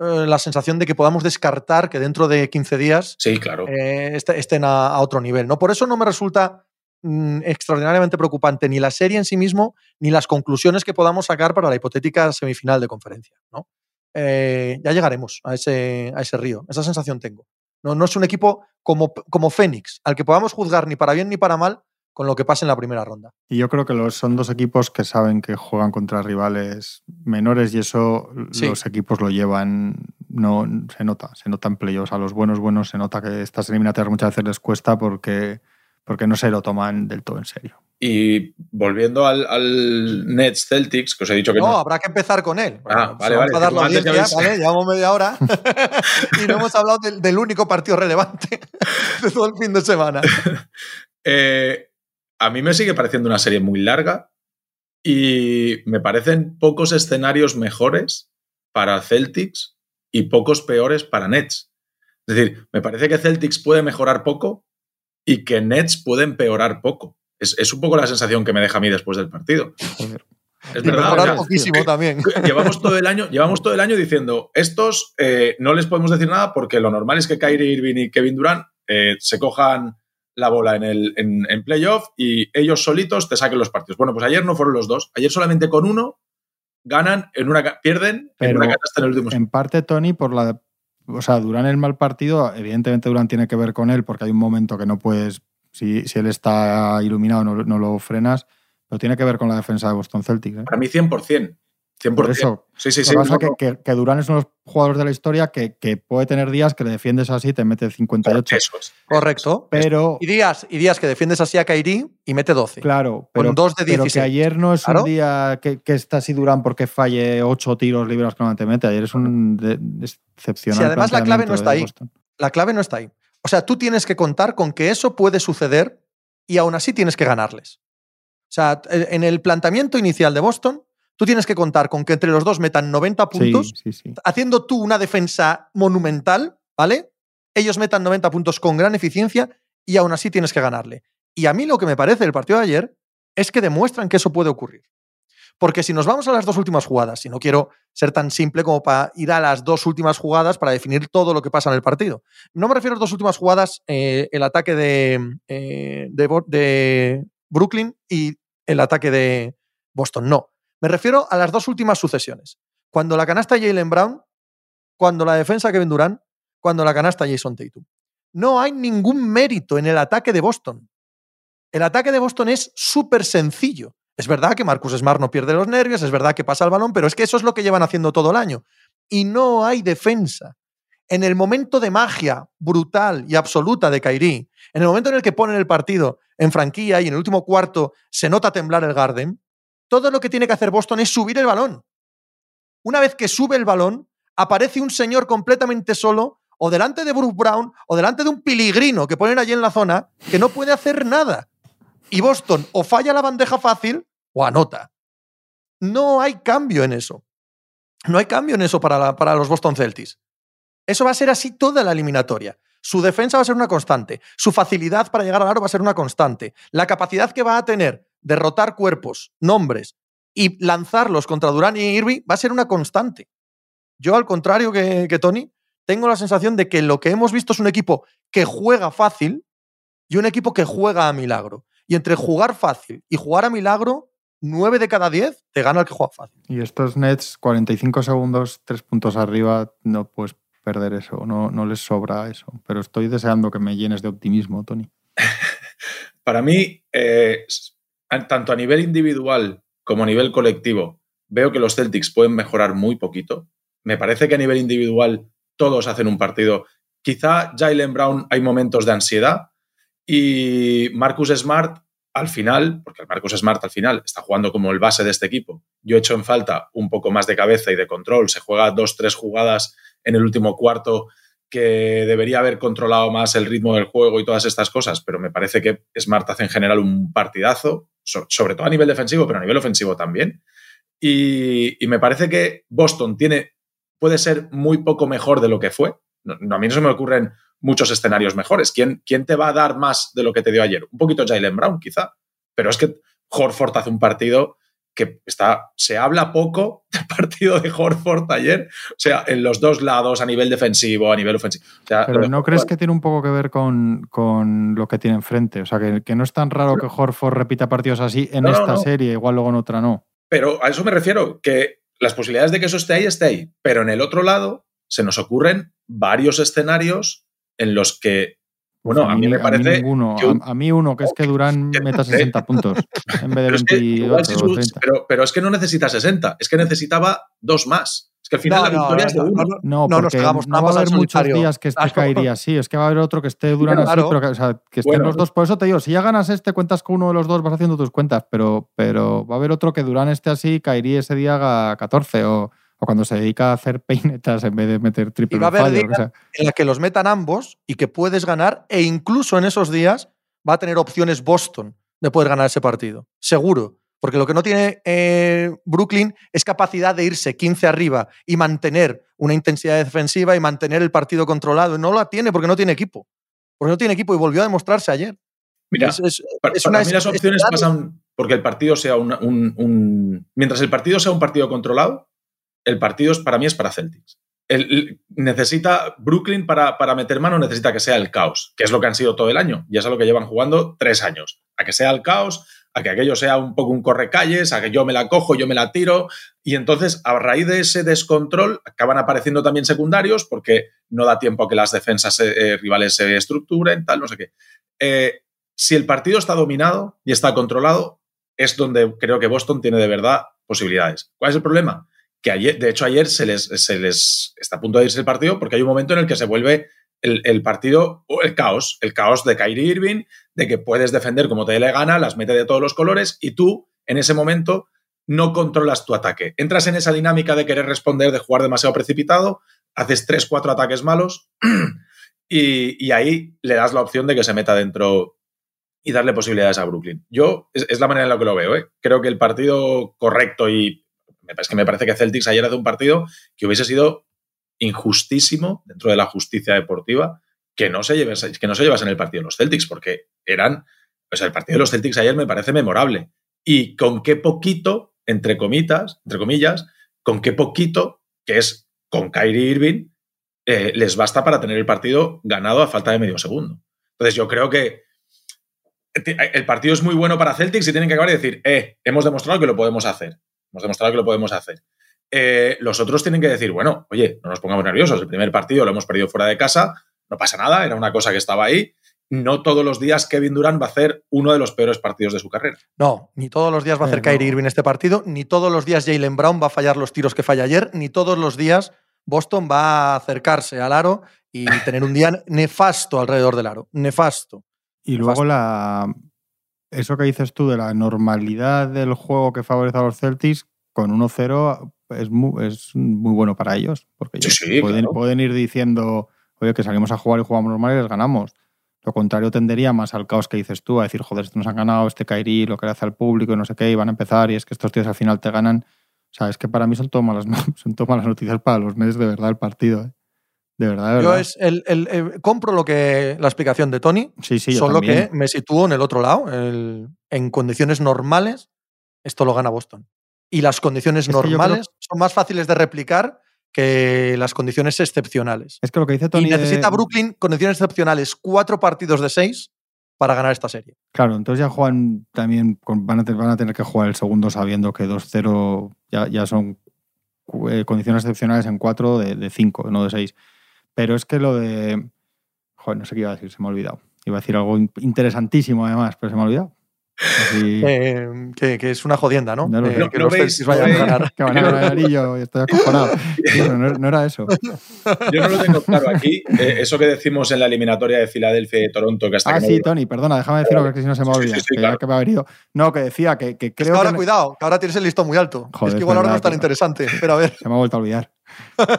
eh, la sensación de que podamos descartar que dentro de 15 días sí, claro. Eh, estén a, otro nivel. ¿no? Por eso no me resulta mm, extraordinariamente preocupante ni la serie en sí mismo, ni las conclusiones que podamos sacar para la hipotética semifinal de conferencia. ¿no? Eh, ya llegaremos a ese, a ese río. Esa sensación tengo. No, no es un equipo como, como Fénix, al que podamos juzgar ni para bien ni para mal, con lo que pasa en la primera ronda. Y yo creo que los, son dos equipos que saben que juegan contra rivales menores y eso los equipos lo llevan, no se nota, se nota en playoffs. A los buenos buenos se nota que estas eliminatorias muchas veces les cuesta porque, porque no se lo toman del todo en serio. Y volviendo al, Nets Celtics, que os he dicho que no. No, habrá que empezar con él. Ah, vale, vale. A dar la Llevamos media hora y no hemos hablado del, del único partido relevante de todo el fin de semana. eh, a mí me sigue pareciendo una serie muy larga y me parecen pocos escenarios mejores para Celtics y pocos peores para Nets. Es decir, me parece que Celtics puede mejorar poco y que Nets puede empeorar poco. Es, un poco la sensación que me deja a mí después del partido. Es verdad. poquísimo también. Llevamos todo el año, llevamos todo el año diciendo, estos eh, no les podemos decir nada porque lo normal es que Kyrie Irving y Kevin Durant eh, se cojan la bola en, el, en, playoff y ellos solitos te saquen los partidos. Bueno, pues ayer no fueron los dos. Ayer solamente con uno ganan, en una pierden, en una en el último. En parte, Tony, por la. O sea, Durán el mal partido, evidentemente Durán tiene que ver con él, porque hay un momento que no puedes. Si, si él está iluminado, no, no, lo frenas, pero tiene que ver con la defensa de Boston Celtics. ¿eh? Para mí, 100%. 100%. Por eso, sí, sí, sí. Pasa que, que, Durán es uno de los jugadores de la historia que, que, puede tener días que le defiendes así y te mete 58. Eso es. Correcto. Pero, y, días, y días que defiendes así a Kairi y mete 12. Claro, pero, con dos de 16. pero que ayer no es un día que, que, está así Durán porque falle 8 tiros libres que no te mete. Ayer es un de excepcional. Sí, además la clave no está ahí. Boston. La clave no está ahí. O sea, tú tienes que contar con que eso puede suceder y aún así tienes que ganarles. O sea, en el planteamiento inicial de Boston, tú tienes que contar con que entre los dos metan 90 puntos, sí, sí, sí. haciendo tú una defensa monumental, ¿vale? Ellos metan 90 puntos con gran eficiencia y aún así tienes que ganarle. Y a mí lo que me parece del partido de ayer es que demuestran que eso puede ocurrir. Porque si nos vamos a las dos últimas jugadas, y no quiero ser tan simple como para ir a las dos últimas jugadas para definir todo lo que pasa en el partido. No me refiero a las dos últimas jugadas, eh, el ataque de, eh, de, de Brooklyn y el ataque de Boston. No. Me refiero a las dos últimas sucesiones. Cuando la canasta Jalen Brown, cuando la defensa Kevin Durant, cuando la canasta Jason Tatum. No hay ningún mérito en el ataque de Boston. El ataque de Boston es súper sencillo. Es verdad que Marcus Smart no pierde los nervios, es verdad que pasa el balón, pero es que eso es lo que llevan haciendo todo el año. Y no hay defensa. En el momento de magia brutal y absoluta de Kairi, en el momento en el que ponen el partido en franquía y en el último cuarto se nota temblar el Garden, todo lo que tiene que hacer Boston es subir el balón. Una vez que sube el balón, aparece un señor completamente solo, o delante de Bruce Brown, o delante de un piligrino que ponen allí en la zona, que no puede hacer nada. Y Boston o falla la bandeja fácil o anota. No hay cambio en eso. No hay cambio en eso para, para los Boston Celtics. Eso va a ser así toda la eliminatoria. Su defensa va a ser una constante. Su facilidad para llegar al aro va a ser una constante. La capacidad que va a tener de rotar cuerpos, nombres y lanzarlos contra Durán y Irving va a ser una constante. Yo, al contrario que, que, Tony, tengo la sensación de que lo que hemos visto es un equipo que juega fácil y un equipo que juega a milagro. Y entre jugar fácil y jugar a milagro, 9 de cada 10 te gana el que juega fácil. Y estos Nets, 45 segundos, 3 puntos arriba, no puedes perder eso, no, no les sobra eso. Pero estoy deseando que me llenes de optimismo, Tony. Para mí, eh, tanto a nivel individual como a nivel colectivo, veo que los Celtics pueden mejorar muy poquito. Me parece que a nivel individual todos hacen un partido. Quizá Jalen Brown hay momentos de ansiedad y Marcus Smart al final, porque Marcus Smart al final está jugando como el base de este equipo. Yo he hecho en falta un poco más de cabeza y de control. Se juega dos, tres jugadas en el último cuarto que debería haber controlado más el ritmo del juego y todas estas cosas, pero me parece que Smart hace en general un partidazo, sobre todo a nivel defensivo, pero a nivel ofensivo también. Y, me parece que Boston tiene, puede ser muy poco mejor de lo que fue. No, a mí no se me ocurren muchos escenarios mejores. ¿Quién, ¿Quién te va a dar más de lo que te dio ayer? Un poquito Jalen Brown, quizá. Pero es que Horford hace un partido que está, se habla poco del partido de Horford ayer, o sea, en los dos lados, a nivel defensivo, a nivel ofensivo. O sea, Pero ¿no crees que tiene un poco que ver con, con lo que tiene enfrente? O sea, que, que, no es tan raro que Horford repita partidos así en No, no, esta no. serie, igual luego en otra no. Pero a eso me refiero, que las posibilidades de que eso esté ahí, esté ahí. Pero en el otro lado se nos ocurren varios escenarios en los que, bueno, a mí, me parece... A mí, ninguno. que un- a, a mí uno, que es que Durán meta 60 puntos en vez de Pero es, que, 28 igual si o su- 30. pero, pero es que no necesita 60, es que necesitaba dos más. Es que al final No, la no, victoria es de no, uno. no, no. No, No nos porque hagamos no va a haber muchos días que este caería así. Es que va a haber otro que esté Durán así, Claro. pero que, o sea, que estén Bueno. los dos. Por eso te digo, si ya ganas este, cuentas con uno de los dos, vas haciendo tus cuentas. Pero, pero va a haber otro que Durán esté así, caería ese día haga 14 o, o cuando se dedica a hacer peinetas en vez de meter triple Y va a haber días sea. en la que los metan ambos y que puedes ganar, e incluso en esos días va a tener opciones Boston de poder ganar ese partido. Seguro. Porque lo que no tiene eh, Brooklyn es capacidad de irse 15 arriba y mantener una intensidad defensiva y mantener el partido controlado. No la tiene porque no tiene equipo. Porque no tiene equipo y volvió a demostrarse ayer. Mira, Es- es- para, es para una mí las es- opciones es- pasan porque el partido sea un, un- un- Mientras el partido sea un partido controlado, el partido es, para mí es para Celtics. El- necesita Brooklyn para, para meter mano, necesita que sea el caos, que es lo que han sido todo el año. Y es a lo que llevan jugando tres años. A que sea el caos, a que aquello sea un poco un correcalles, a que yo me la cojo, yo me la tiro. Y entonces, a raíz de ese descontrol, acaban apareciendo también secundarios porque no da tiempo a que las defensas eh, rivales se estructuren, tal, no sé qué. Eh, si el partido está dominado y está controlado, es donde creo que Boston tiene de verdad posibilidades. ¿Cuál es el problema? De hecho, ayer se les, está a punto de irse el partido porque hay un momento en el que se vuelve el, partido o el caos, el caos de Kyrie Irving, de que puedes defender como te dé la gana, las mete de todos los colores y tú, en ese momento, no controlas tu ataque. Entras en esa dinámica de querer responder, de jugar demasiado precipitado, haces tres, cuatro ataques malos y, ahí le das la opción de que se meta dentro y darle posibilidades a Brooklyn. Yo, es, la manera en la que lo veo. ¿eh? Creo que el partido correcto y es que me parece que Celtics ayer hace un partido que hubiese sido injustísimo dentro de la justicia deportiva que no se, que no se el partido de los Celtics, porque eran, o sea, el partido de los Celtics ayer me parece memorable. Y con qué poquito, entre comitas, entre comillas, con qué poquito, que es con Kyrie Irving, eh, les basta para tener el partido ganado a falta de medio segundo. Entonces yo creo que el partido es muy bueno para Celtics y tienen que acabar y decir, eh, hemos demostrado que lo podemos hacer. Hemos demostrado que lo podemos hacer. Eh, los otros tienen que decir, bueno, oye, no nos pongamos nerviosos, el primer partido lo hemos perdido fuera de casa, no pasa nada, era una cosa que estaba ahí. No todos los días Kevin Durant va a hacer uno de los peores partidos de su carrera. No, ni todos los días va a hacer Kyrie Irving este partido, ni todos los días Jalen Brown va a fallar los tiros que falla ayer, ni todos los días Boston va a acercarse al aro y tener un día nefasto alrededor del aro. Nefasto. Y luego la eso que dices tú de la normalidad del juego que favorece a los Celtics, con 1-0 es muy, es muy bueno para ellos, porque ellos pueden, pueden, ir diciendo, oye, que salimos a jugar y jugamos normal y les ganamos. Lo contrario tendería más al caos que dices tú, a decir, joder, esto nos han ganado, este Kairi, lo que le hace al público y no sé qué, y van a empezar y es que estos tíos al final te ganan. O sea, es que para mí son todas malas, son todas malas noticias para los Nets de verdad el partido. ¿eh? De verdad, de verdad. Yo es el, el, compro lo que la explicación de Tony, sí, sí, solo que me sitúo en el otro lado. en condiciones normales, esto lo gana Boston y las condiciones normales son más fáciles de replicar que las condiciones excepcionales. Es que lo que dice Tony. Y necesita Brooklyn condiciones excepcionales, cuatro partidos de seis para ganar esta serie. Claro, entonces ya juegan también, van a, tener que jugar el segundo sabiendo que 2-0 ya, son eh, condiciones excepcionales en cuatro de 5, no de 6. Pero es que lo de. Joder, no sé qué iba a decir, se me ha olvidado. Iba a decir algo interesantísimo además, pero se me ha olvidado. Eh, que, es una jodienda, ¿no? no, eh, que los veis, vayan a ganar. que van a ganar y yo estoy acojonado. no, era eso. Yo no lo tengo claro aquí. Eh, eso que decimos en la eliminatoria de Filadelfia y Toronto. Que hasta ah, sí, Tony, perdona, déjame decirlo que si no se me olvida. Sí, que, que me ha venido. No, que decía que, que creo. ahora, que... cuidado, que ahora tienes el listón muy alto. es que igual ahora no es tan interesante. Pero a ver. Se me ha vuelto a olvidar.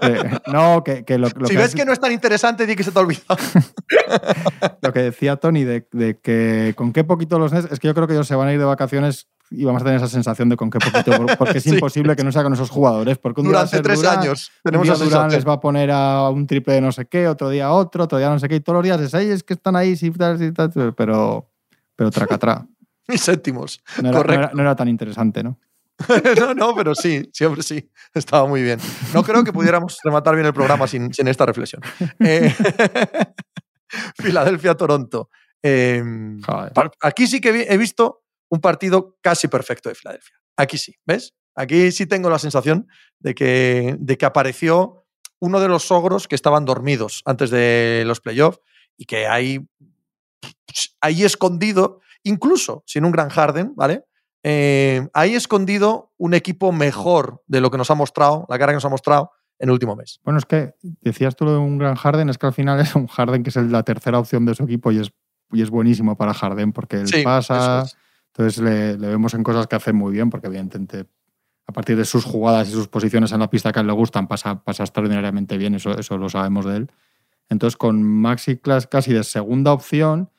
Eh, no, que, lo, Si ves que no es tan interesante, di que se te ha olvidado. lo que decía Tony de, que con qué poquito los Nets, es que yo creo que ellos se van a ir de vacaciones y vamos a tener esa sensación de con qué poquito, porque es imposible que no sea con esos jugadores. Porque Durante tres años tenemos un día les va a poner a un triple de no sé qué, otro día otro, otro día no sé qué, y todos los días es, es que están ahí, pero, pero tracatrá. Y séptimos. no era tan interesante, ¿no? no, no, pero sí, siempre sí. Estaba muy bien. No creo que pudiéramos rematar bien el programa sin, esta reflexión. Eh, Filadelfia-Toronto. Em, aquí sí que he visto un partido casi perfecto de Filadelfia. Aquí sí, ¿ves? Aquí sí tengo la sensación de que, de que apareció uno de los ogros que estaban dormidos antes de los playoffs y que hay ahí escondido, incluso sin un gran Harden, ¿vale? Eh, ahí escondido un equipo mejor de lo que nos ha mostrado, la cara que nos ha mostrado en el último mes. Bueno, es que decías tú lo de un gran Harden, es que al final es un Harden que es la tercera opción de su equipo y es, y es buenísimo para Harden porque él pasa, entonces le, vemos en cosas que hace muy bien porque evidentemente a partir de sus jugadas y sus posiciones en la pista que a él le gustan pasa, pasa extraordinariamente bien, eso, eso lo sabemos de él. Entonces con Maxi Class casi de segunda opción,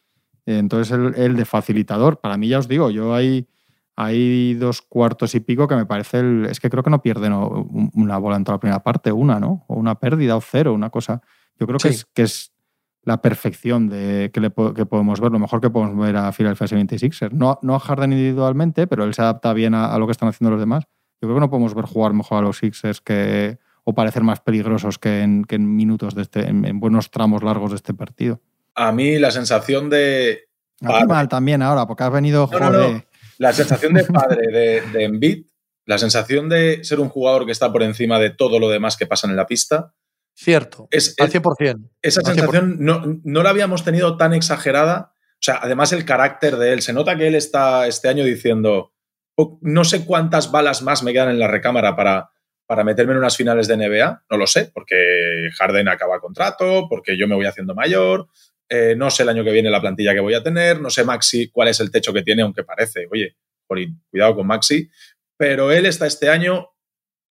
entonces él, de facilitador, para mí ya os digo, yo ahí hay dos cuartos y pico que me parece. El, es que creo que no pierden una bola en toda la primera parte, una, ¿no? O una pérdida o cero, una cosa. Yo creo que, es, que es la perfección de que, le, que podemos ver, lo mejor que podemos ver a Philadelphia 76ers. No, no a Harden individualmente, pero él se adapta bien a, lo que están haciendo los demás. Yo creo que no podemos ver jugar mejor a los Sixers que, o parecer más peligrosos que en, que en minutos de este, en, buenos tramos largos de este partido. A mí la sensación de. A mal también ahora, porque has venido, joder. La sensación de padre de, de Embiid, la sensación de ser un jugador que está por encima de todo lo demás que pasa en la pista. Cierto, Es, al es- 100%. esa al 100%. sensación no, no la habíamos tenido tan exagerada. O sea, además el carácter de él. Se nota que él está este año diciendo, "Oh, no sé cuántas balas más me quedan en la recámara para, para meterme en unas finales de NBA. No lo sé, porque Harden acaba contrato, porque yo me voy haciendo mayor. Eh, no sé el año que viene la plantilla que voy a tener. No sé Maxi cuál es el techo que tiene, aunque parece, oye, jolín, cuidado con Maxi. Pero él está este año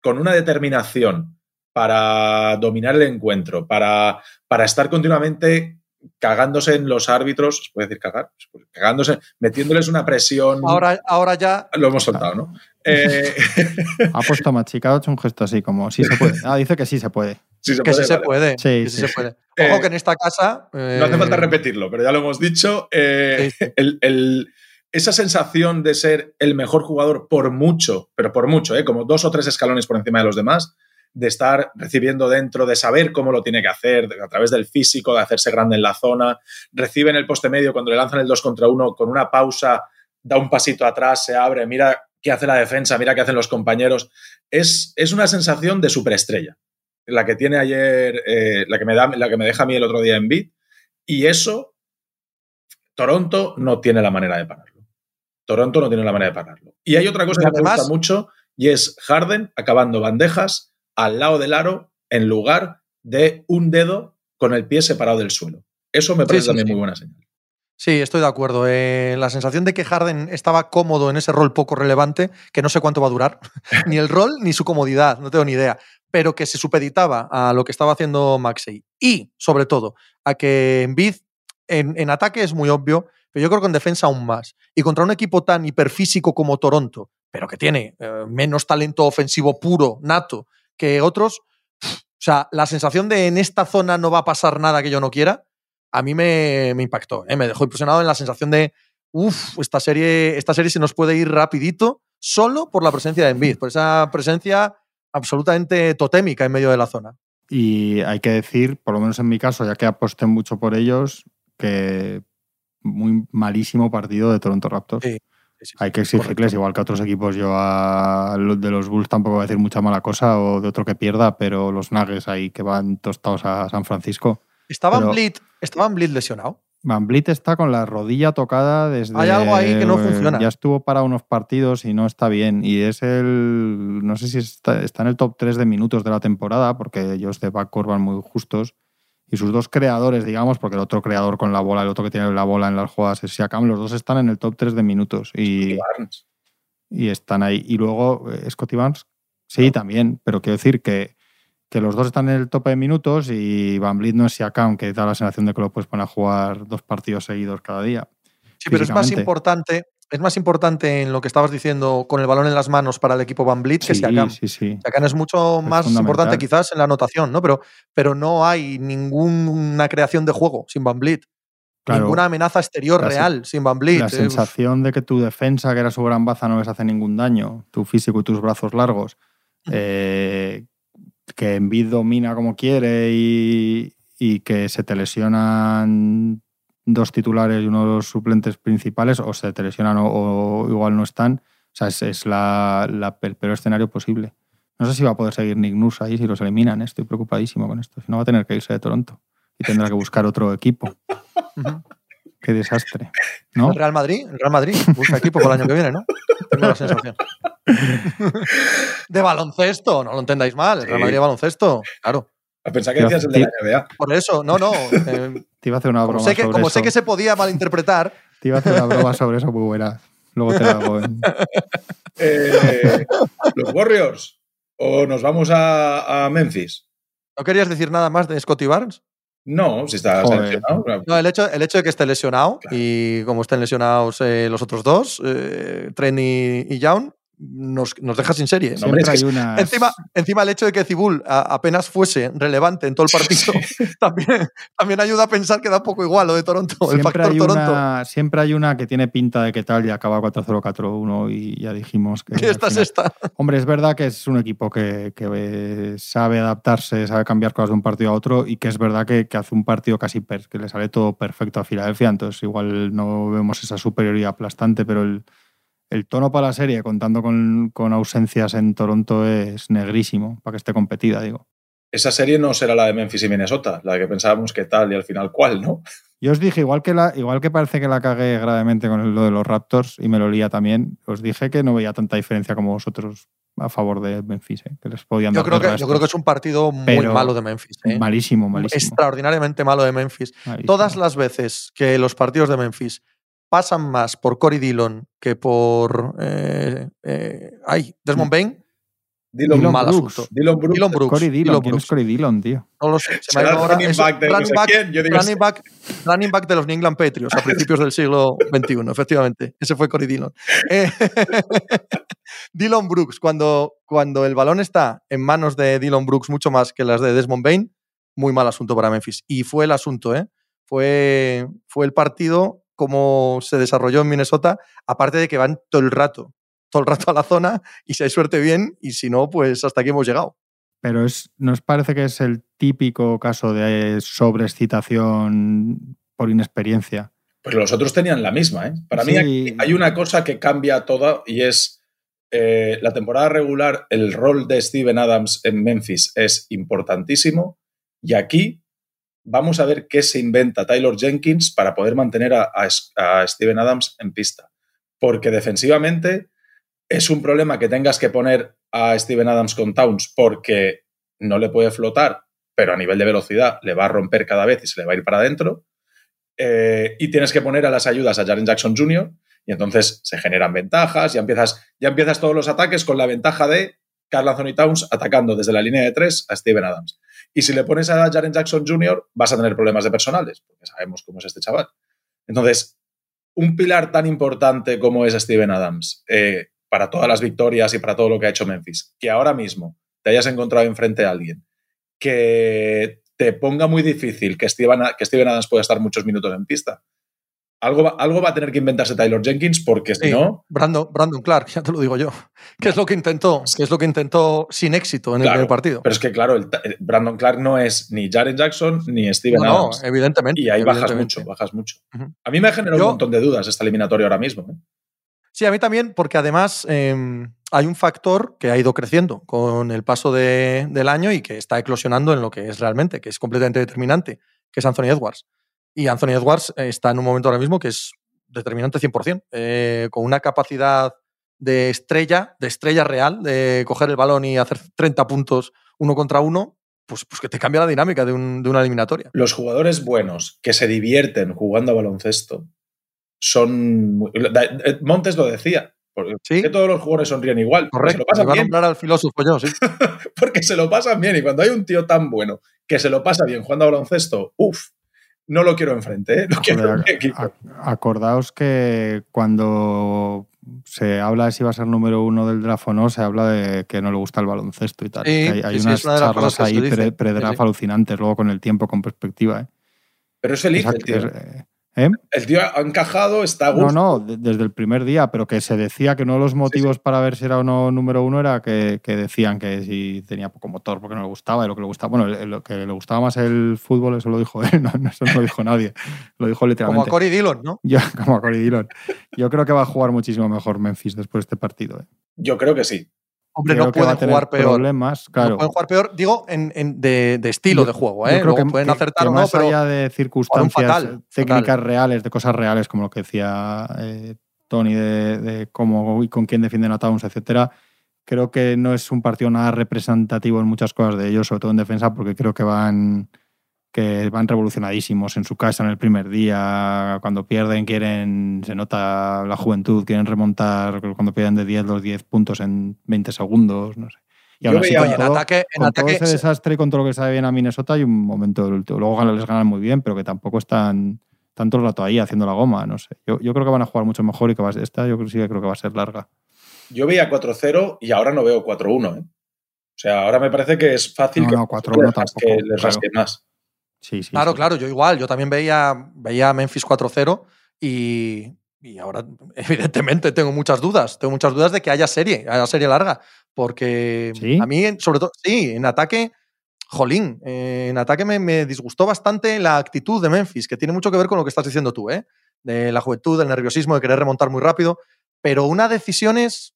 con una determinación para dominar el encuentro, para, para estar continuamente cagándose en los árbitros, ¿se puede decir cagar? Pues Cagándose, metiéndoles una presión. Ahora, ahora ya. Lo hemos soltado, ¿no? Eh, Ha puesto machicado, ha hecho un gesto así como sí se puede. Ah, dice que sí se puede. sí se Que puede, sí se puede. Sí, que sí sí. se puede. Eh, Ojo que en esta casa. No hace falta eh, repetirlo, pero ya lo hemos dicho. eh, Sí, sí. el- el- esa sensación de ser el mejor jugador por mucho, pero por mucho, ¿eh? como dos o tres escalones por encima de los demás, de estar recibiendo dentro, de saber cómo lo tiene que hacer, de- a través del físico, de hacerse grande en la zona, recibe en el poste medio cuando le lanzan el 2 contra 1 con una pausa, da un pasito atrás, se abre, mira qué hace la defensa, mira qué hacen los compañeros. Es, es una sensación de superestrella, la que tiene ayer, eh, la, que me da, la que me deja a mí el otro día en beat, y eso Toronto no tiene la manera de pararlo. Toronto no tiene la manera de pararlo. Y hay otra cosa que me gusta mucho y es Harden acabando bandejas al lado del aro en lugar de un dedo con el pie separado del suelo. Eso me parece sí, también sí. muy buena señal. Sí, estoy de acuerdo. Eh, la sensación de que Harden estaba cómodo en ese rol poco relevante, que no sé cuánto va a durar, ni el rol ni su comodidad, no tengo ni idea, pero que se supeditaba a lo que estaba haciendo Maxey. Y, sobre todo, a que Embiid en, en ataque es muy obvio, pero yo creo que en defensa aún más. Y contra un equipo tan hiperfísico como Toronto, pero que tiene eh, menos talento ofensivo puro, nato, que otros, o sea, la sensación de en esta zona no va a pasar nada que yo no quiera, a mí me, me impactó. ¿eh? Me dejó impresionado en la sensación de, uff, esta serie, esta serie se nos puede ir rapidito solo por la presencia de Embiid, por esa presencia absolutamente totémica en medio de la zona. Y hay que decir, por lo menos en mi caso, ya que aposté mucho por ellos, que muy malísimo partido de Toronto Raptors. Sí, Hay que exigirles, correcto. igual que a otros equipos. Yo a los de los Bulls tampoco voy a decir mucha mala cosa o de otro que pierda, pero los Nuggets ahí que van tostados a San Francisco. ¿Estaban Pero- Blit, ¿Estaban Blit lesionado? Van Vliet está con la rodilla tocada desde. Hay algo ahí que no funciona. Ya estuvo para unos partidos y no está bien. Y es el. No sé si está, está en el top 3 de minutos de la temporada, porque ellos de backcourt van muy justos. Y sus dos creadores, digamos, porque el otro creador con la bola, el otro que tiene la bola en las jugadas es Siakam, los dos están en el top 3 de minutos. Y, Barnes. y están ahí. Y luego eh, Scotty Barnes, sí, también, pero quiero decir que, que los dos están en el tope de minutos y Van Vliet no es Siakam, que da la sensación de que lo puedes poner a jugar dos partidos seguidos cada día. Sí, pero es más importante, es más importante en lo que estabas diciendo con el balón en las manos para el equipo Van Blit que Sí, Siakam. sí, sí. Siakam es mucho Es más importante quizás en la anotación, ¿no? Pero, pero no hay ninguna creación de juego sin Van Blit. Claro, ninguna amenaza exterior real sin Van Blit. la Eh, sensación de que tu defensa, que era su gran baza, no les hace ningún daño, tu físico y tus brazos largos, eh, que Embiid domina como quiere y, y que se te lesionan dos titulares y uno de los suplentes principales, o se te lesionan o, o igual no están. O sea, es, es la, la- el peor escenario posible. No sé si va a poder seguir Nick Nurse ahí si los eliminan. eh, Estoy preocupadísimo con esto. Si no, va a tener que irse de Toronto y tendrá que buscar otro equipo. Qué desastre. ¿no? El Real Madrid, el Real Madrid busca equipo para el año que viene, ¿no? Tengo la sensación. de baloncesto, no lo entendáis mal. El Real. Madrid de baloncesto, claro. A pensar que decías el de la NBA. Por eso, no, no. eh, Te iba a hacer una como broma sé, que, sobre como eso. sé que se podía malinterpretar, Te iba a hacer una broma sobre eso muy buena. Luego te la hago. en- Eh, los Warriors. O nos vamos a, a Memphis. ¿no querías decir nada más de Scotty Barnes? No, si está Joder. seleccionado. No, el hecho, el hecho de que esté lesionado Claro. y como estén lesionados eh, los otros dos, eh, Tren y, y Young, nos, nos deja sin serie. No, hombre, Siempre es hay que unas- Encima, encima el hecho de que Cibul a- apenas fuese relevante en todo el partido también, también ayuda a pensar que da un poco igual lo de Toronto, el siempre, factor hay Toronto. una, siempre hay una que tiene pinta de que tal y acaba 4-0-4-1 y ya dijimos que... Esta es esta. Hombre, es verdad que es un equipo que, que, sabe adaptarse, sabe cambiar cosas de un partido a otro y que es verdad que, que hace un partido casi per- que le sale todo perfecto a Filadelfia. Entonces, igual no vemos esa superioridad aplastante, pero el, el tono para la serie, contando con, con ausencias en Toronto, es negrísimo, para que esté competida, digo. Esa serie no será la de Memphis y Minnesota, la que pensábamos que tal y al final cuál, ¿no? Yo os dije, igual que, la, igual que parece que la cagué gravemente con lo de los Raptors y me lo lía también, os dije que no veía tanta diferencia como vosotros a favor de Memphis, ¿eh? que les podían Yo dar creo, que, yo creo que es un partido muy Pero malo de Memphis. ¿eh? Malísimo, malísimo. Extraordinariamente malo de Memphis. malísimo. Todas las veces que los partidos de Memphis pasan más por Cory Dillon que por. eh, eh, ay, Desmond Bain, Dillon, Dillon mal Brooks. asunto. Dillon Brooks. Dillon Brooks. Cory Dillon, Dillon ¿quién Brooks. es Cory Dillon, tío? No lo sé. Se me ha ido ahora. running back de no running sé back- quién, yo digo, running back- running back de los New England Patriots a principios del siglo XXI, efectivamente. Ese fue Cory Dillon. Eh, Dillon Brooks, cuando, cuando el balón está en manos de Dillon Brooks mucho más que las de Desmond Bain, muy mal asunto para Memphis. Y fue el asunto, ¿eh? Fue, fue el partido como se desarrolló en Minnesota, aparte de que van todo el rato, todo el rato a la zona y si hay suerte bien y si no, pues hasta aquí hemos llegado. Pero es, ¿nos parece que es el típico caso de sobreexcitación por inexperiencia? Pues los otros tenían la misma, ¿eh? Para mí aquí hay una cosa que cambia toda y es eh, la temporada regular, el rol de Steven Adams en Memphis es importantísimo y aquí vamos a ver qué se inventa Taylor Jenkins para poder mantener a, Steven Adams en pista. Porque defensivamente es un problema que tengas que poner a Steven Adams con Towns porque no le puede flotar, pero a nivel de velocidad le va a romper cada vez y se le va a ir para adentro. Eh, y tienes que poner a las ayudas a Jaren Jackson Jr. y entonces se generan ventajas, ya empiezas, ya empiezas todos los ataques con la ventaja de Carl Anthony Towns atacando desde la línea de tres a Steven Adams. Y si le pones a Jaren Jackson Jr., vas a tener problemas de personales, porque sabemos cómo es este chaval. Entonces, un pilar tan importante como es Steven Adams, eh, para todas las victorias y para todo lo que ha hecho Memphis, que ahora mismo te hayas encontrado enfrente a alguien que te ponga muy difícil que Steven, que Steven Adams pueda estar muchos minutos en pista. Algo va, algo va a tener que inventarse Taylor Jenkins porque si Sí, no, Brandon, Brandon Clark, ya te lo digo yo. ¿Qué es lo que intentó? ¿Qué es lo que intentó sin éxito en el primer partido? pero es que claro, el, el Brandon Clark no es ni Jaren Jackson ni Steven No, no, Adams. evidentemente. y ahí bajas mucho, bajas mucho. A mí me ha generado Yo- un montón de dudas esta eliminatoria ahora mismo. ¿eh? Sí, a mí también, porque además eh, hay un factor que ha ido creciendo con el paso de- del año y que está eclosionando en lo que es realmente, que es completamente determinante, que es Anthony Edwards. Y Anthony Edwards eh, está en un momento ahora mismo que es determinante 100%, eh, con una capacidad de estrella, de estrella real, de coger el balón y hacer 30 puntos uno contra uno, pues, pues que te cambia la dinámica de, un- de una eliminatoria. Los jugadores buenos que se divierten jugando a baloncesto son. eh, Montes lo decía. Sí. que todos los jugadores sonríen igual. porque Se Correcto. lo pasan a bien. nombrar al filósofo yo, sí. porque se lo pasan bien. Y cuando hay un tío tan bueno que se lo pasa bien jugando a baloncesto, uff, no lo quiero enfrente, ¿eh? lo quiero en Joder, mi equipo. ac- acordaos que cuando se habla de si va a ser número uno del draft o no, se habla de que no le gusta el baloncesto y tal. Sí, hay hay sí, sí, unas una charlas ahí pre- pre-draft Sí, sí. alucinantes, luego con el tiempo, con perspectiva. ¿eh? Pero es el tío. es- eh. El tío ha encajado, está a No, gusto. no, de- desde el primer día, pero que se decía que uno de los motivos para ver si era o no número uno era que, que decían que si tenía poco motor porque no le gustaba y lo que le gustaba, bueno, lo que le gustaba más el fútbol, eso lo dijo él, no, no, eso no lo dijo nadie, lo dijo Como literalmente. a Cory Dillon, ¿no? Yo, como a Cory Dillon. Yo creo que va a jugar muchísimo mejor Memphis después de este partido. ¿eh. Yo creo que sí. Hombre, Creo no pueden jugar peor. problemas, claro. No pueden jugar peor, digo, en, en- de, de estilo Yo- de juego, Yo ¿eh? creo Luego que, pueden que- acertar que o no, más pero allá de circunstancias fatal, técnicas fatal. reales, de cosas reales, como lo que decía eh, Tony de, de cómo y con quién defienden a Towns, etcétera, creo que no es un partido nada representativo en muchas cosas de ellos, sobre todo en defensa, porque creo que van que van revolucionadísimos en su casa en el primer día, cuando pierden quieren, se nota la juventud, quieren remontar cuando pierden de 10 los 10 puntos en 20 segundos, no sé. Y con Oye, en todo- ataque, en con todo ataque ese desastre y con todo lo que sabe bien a Minnesota hay un momento. Luego les ganan muy bien, pero que tampoco están tanto el rato ahí haciendo la goma, no sé. Yo, yo creo que van a jugar mucho mejor y que va a ser, esta yo creo, sí que creo que va a ser larga. Yo veía 4-0 y ahora no veo 4-1. ¿eh? O sea, ahora me parece que es fácil No, que no, 4-1 les rasque- tampoco, les claro. rasque más. Sí, sí. Claro, sí. claro, yo igual, yo también veía, veía a Memphis 4-0 y, y ahora evidentemente tengo muchas dudas, tengo muchas dudas de que haya serie, haya serie larga, porque ¿Sí? a mí, sobre todo, sí, en ataque, jolín, eh, en ataque me, me disgustó bastante la actitud de Memphis, que tiene mucho que ver con lo que estás diciendo tú, ¿eh? de la juventud, del nerviosismo, de querer remontar muy rápido. pero una decisión es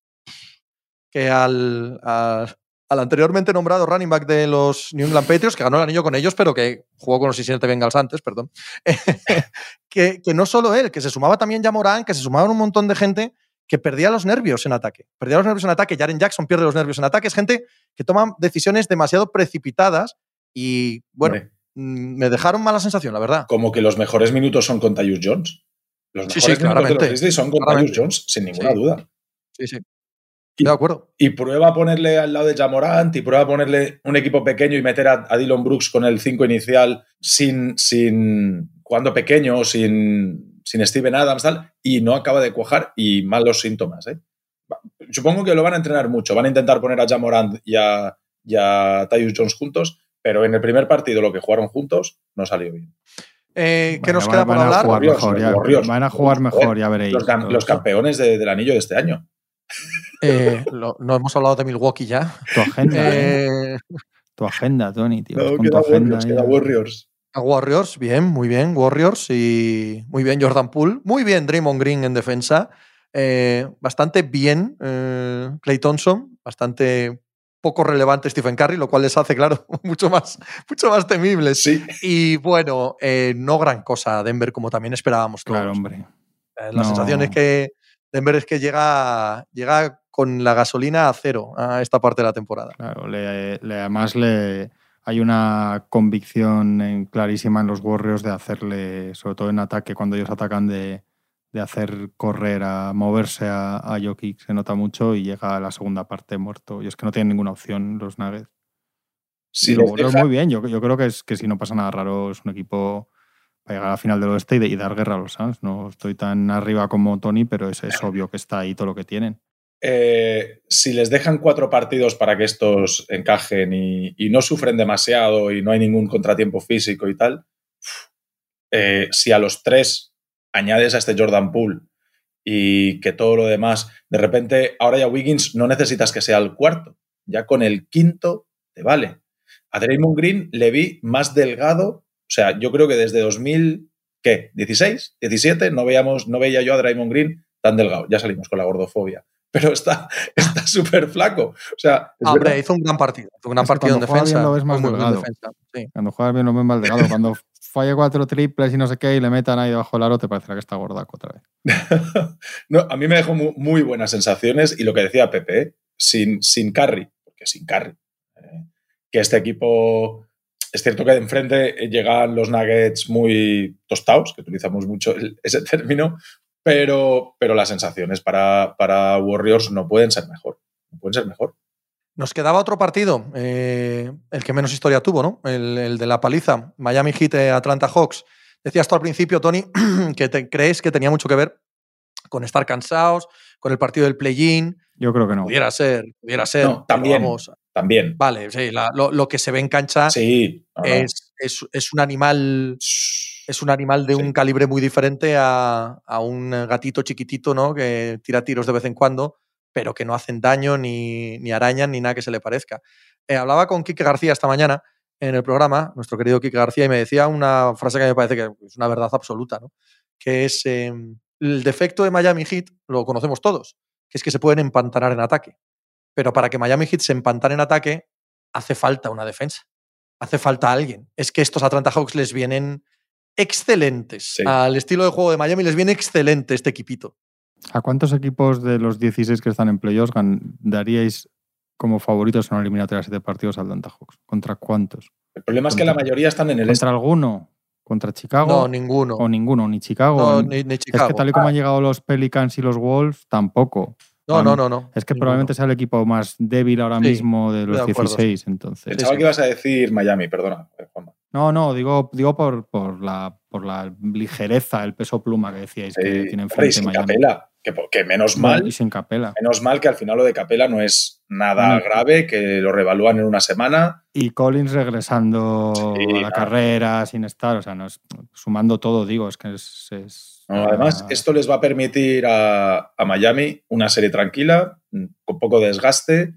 que al, al, anteriormente nombrado running back de los New England Patriots, que ganó el anillo con ellos, pero que jugó con los Cincinnati Bengals antes, perdón, que, que, no solo él, que se sumaba también ya Morán, que se sumaban un montón de gente que perdía los nervios en ataque. Perdía los nervios en ataque, Jaren Jackson pierde los nervios en ataque, es gente que toma decisiones demasiado precipitadas y, bueno, mm, me dejaron mala sensación, la verdad. Como que los mejores minutos son con Tyus Jones. Los mejores sí, sí, claramente, de los son con Tyus Jones, sin ninguna duda. Sí, sí. Y, de acuerdo. Y prueba a ponerle al lado de Jamorant y prueba a ponerle un equipo pequeño y meter a, a Dylan Brooks con el 5 inicial sin, sin jugando pequeño, sin, sin Steven Adams, tal, y no acaba de cuajar y malos síntomas. ¿eh? Supongo que lo van a entrenar mucho. Van a intentar poner a Jamorant y a, y a Tyus Jones juntos, pero en el primer partido lo que jugaron juntos no salió bien. Eh, ¿Qué nos queda por hablar? van a jugar mejor, ya veréis. Los, campeones del anillo de este año. Eh, no hemos hablado de Milwaukee ya. Tu agenda. Eh, tu agenda, Tony, tío. No, queda, Warriors, queda Warriors. A Warriors, bien, muy bien, Warriors y muy bien Jordan Poole, muy bien Draymond Green en defensa, bastante bien Clay Thompson, bastante poco relevante Stephen Curry, lo cual les hace, claro, mucho más, mucho más temibles. Sí. Y bueno, no gran cosa Denver como también esperábamos Claro, hombre. la sensación es que Denver es que llega, llega con la gasolina a cero a esta parte de la temporada. Claro, le, además le, hay una convicción clarísima en los Warriors de hacerle, sobre todo en ataque, cuando ellos atacan, de, hacer correr, a moverse a, a Jokic, se nota mucho y llega a la segunda parte muerto. Y es que no tienen ninguna opción los Nuggets. Sí, los Warriors muy bien. Yo, yo creo que, es, que si no pasa nada raro, es un equipo para llegar a la final del oeste y, dar guerra a los Suns. No estoy tan arriba como Tony, pero es, es obvio que está ahí todo lo que tienen. Eh, si les dejan cuatro partidos para que estos encajen y, no sufren demasiado y no hay ningún contratiempo físico y tal, eh, si a los tres añades a este Jordan Poole y que todo lo demás, de repente ahora ya Wiggins no necesitas que sea el cuarto, ya con el quinto te vale. A Draymond Green le vi más delgado sea, yo creo que desde 2000, ¿qué? ¿16? ¿17? No, veíamos, no veía yo a Draymond Green tan delgado. Ya salimos con la gordofobia. Pero está súper flaco. O sea, Hombre, hizo un gran partido. Hizo un gran partido en defensa. Bien lo ves más delgado. Cuando juegas bien lo ves más delgado. Cuando falle cuatro triples y no sé qué y le metan ahí debajo del aro, te parecerá que está gordaco otra vez. no, a mí me dejó muy, buenas sensaciones y lo que decía Pepe, sin, sin Carry, porque sin Carry, eh, que este equipo es cierto que de enfrente llegan los nuggets muy tostados, que utilizamos mucho ese término, pero, pero las sensaciones para, para, Warriors no pueden ser mejor. No pueden ser mejor. Nos quedaba otro partido, eh, el que menos historia tuvo, ¿no? El, de la paliza, Miami Heat, eh, Atlanta Hawks. Decías tú al principio, Tony, que te crees que tenía mucho que ver con estar cansados, con el partido del play-in. Yo creo que no. Pudiera ser, pudiera ser. también, también. Vale, sí, lo, que se ve en cancha sí, es, es, un animal. Es un animal de un calibre muy diferente a, un gatito chiquitito, ¿no? Que tira tiros de vez en cuando, pero que no hacen daño, ni, ni arañan, ni nada que se le parezca. Eh, hablaba con Kike García esta mañana en el programa, nuestro querido Kike García, y me decía una frase que me parece que es una verdad absoluta, ¿no? Que es em, el defecto de Miami Heat, lo conocemos todos, que es que se pueden empantanar en ataque. Pero para que Miami Heat se empantane en ataque, hace falta una defensa. Hace falta alguien. Es que estos Atlanta Hawks les vienen excelentes. Al estilo de juego de Miami les viene excelente este equipito. ¿A cuántos equipos de los 16 que están en playoffs daríais como favoritos en una eliminatoria de 7 partidos al Atlanta Hawks? ¿Contra cuántos? El problema es que la mayoría están en el ¿Contra alguno? ¿Contra Chicago? No, ninguno. O ninguno, ni Chicago. No, ni, Chicago. Es que tal y como han llegado los Pelicans y los Wolves, tampoco. No, no, no, no. Es que probablemente sea el equipo más débil ahora mismo de los 16, entonces. Pensaba que ibas a decir Miami, perdona, eh, No, no, digo, digo por, por, la, por la ligereza, el peso pluma que decíais que tiene enfrente sin Capela, que, menos mal. Y sin Capela. Menos mal que al final lo de Capela no es nada grave, que lo revalúan en una semana. Y Collins regresando a la carrera sin estar, o sea, no es, sumando todo, digo, es que es además, esto les va a permitir a, Miami una serie tranquila, con poco desgaste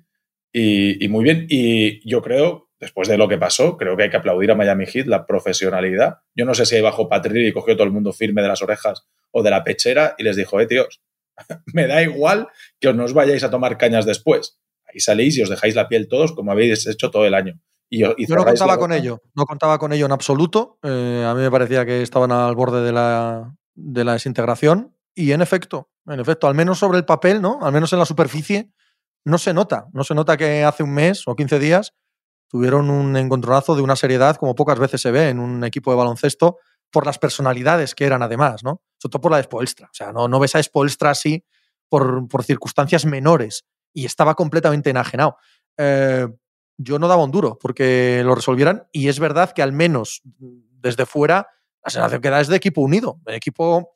y, muy bien. Y yo creo, después de lo que pasó, creo que hay que aplaudir a Miami Heat la profesionalidad. Yo no sé si ahí bajó Patrick y cogió todo el mundo firme de las orejas o de la pechera y les dijo, eh, tíos, me da igual que os no os vayáis a tomar cañas después. Ahí salís y os dejáis la piel todos como habéis hecho todo el año. Y, y Yo no contaba con ello, no contaba con ello en absoluto. Eh, a mí me parecía que estaban al borde de la, de la desintegración. Y en efecto, en efecto, al menos sobre el papel, ¿no? Al menos en la superficie, no se nota. No se nota que hace un mes o 15 días tuvieron un encontronazo de una seriedad como pocas veces se ve en un equipo de baloncesto por las personalidades que eran además, ¿no? Sobre todo por la de Spoelstra. O sea, no, no ves a Spoelstra así por, por circunstancias menores y estaba completamente enajenado. Eh, yo no daba un duro porque lo resolvieran y es verdad que al menos desde fuera la sensación que da es de equipo unido, de equipo,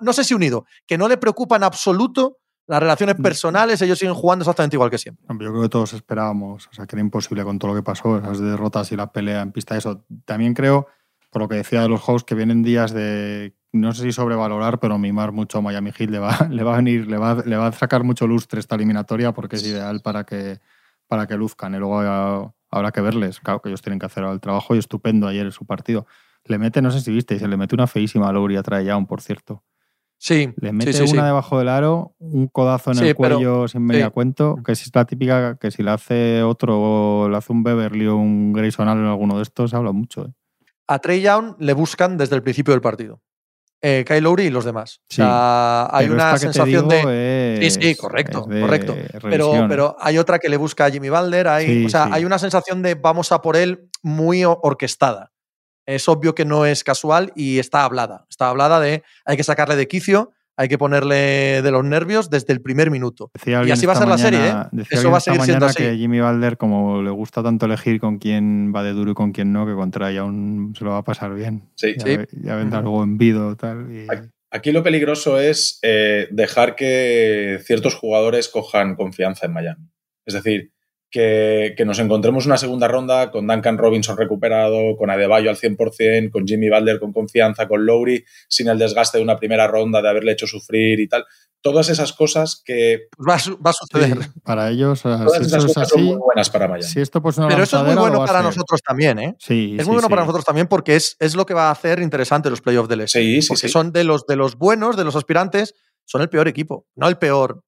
no sé si unido, que no le preocupa en absoluto las relaciones personales, ellos siguen jugando exactamente igual que siempre. Yo creo que todos esperábamos, o sea, que era imposible con todo lo que pasó, las derrotas y la pelea en pista. Eso también creo, por lo que decía de los hosts, que vienen días de, no sé si sobrevalorar, pero mimar mucho a Miami Heat. Le va, le va a venir, le va, le va a sacar mucho lustre esta eliminatoria porque es ideal para que, para que luzcan. Y luego habrá, habrá que verles. Claro que ellos tienen que hacer el trabajo y estupendo ayer en su partido. Le mete, no sé si visteis, se le mete una feísima a Lowry a Young, por cierto. Sí. Le mete sí, sí, una sí. debajo del aro, un codazo en el pero- cuello sin media cuento, que es la típica que si le hace otro, le hace un Beverly o un Grayson Allen alguno de estos, se habla mucho. ¿eh? A Trey Young le buscan desde el principio del partido. Eh, Kyle Lowry y los demás. Sí, o sea, hay una sensación de. Sí, es- sí, correcto, es de correcto. Pero, pero hay otra que le busca a Jimmy Balder. Hay, Sí, o sea, sí. hay una sensación de vamos a por él muy orquestada. Es obvio que no es casual y está hablada. Está hablada de hay que sacarle de quicio, hay que ponerle de los nervios desde el primer minuto. Decía Y así va a ser la serie, ¿eh? Eso va a seguir siendo así. que Jimmy Balder, como le gusta tanto elegir con quién va de duro y con quién no, que contra aún se lo va a pasar bien. Sí. Ya, Sí. ya vendrá Ujú. algo en vido tal. Y... Aquí lo peligroso es eh, dejar que ciertos jugadores cojan confianza en Miami. Es decir, que, que nos encontremos una segunda ronda con Duncan Robinson recuperado, con Adebayo al 100%, con Jimmy Butler con confianza, con Lowry sin el desgaste de una primera ronda, de haberle hecho sufrir y tal. Todas esas cosas que... Pues va, a su- va a suceder. Sí, para ellos, Todas si esas eso es cosas son muy buenas para Miami. si esto pues Pero eso es muy bueno para nosotros también, ¿eh? Sí, Es sí, muy bueno sí. para nosotros también porque es, es lo que va a hacer interesante los playoffs del Este. Sí, sí, porque sí. son de los, de los buenos, de los aspirantes, son el peor equipo. No el peor.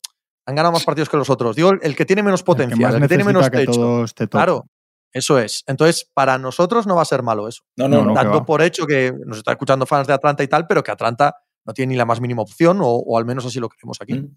Han ganado más partidos que los otros. Digo, el que tiene menos El que el que, tiene menos que techo. todo esté top. Claro, eso es. Entonces, para nosotros no va a ser malo eso. No, no, No, Dando por hecho que nos está escuchando fans de Atlanta y tal, pero que Atlanta no tiene ni la más mínima opción, o, o al menos así lo creemos aquí. Mm.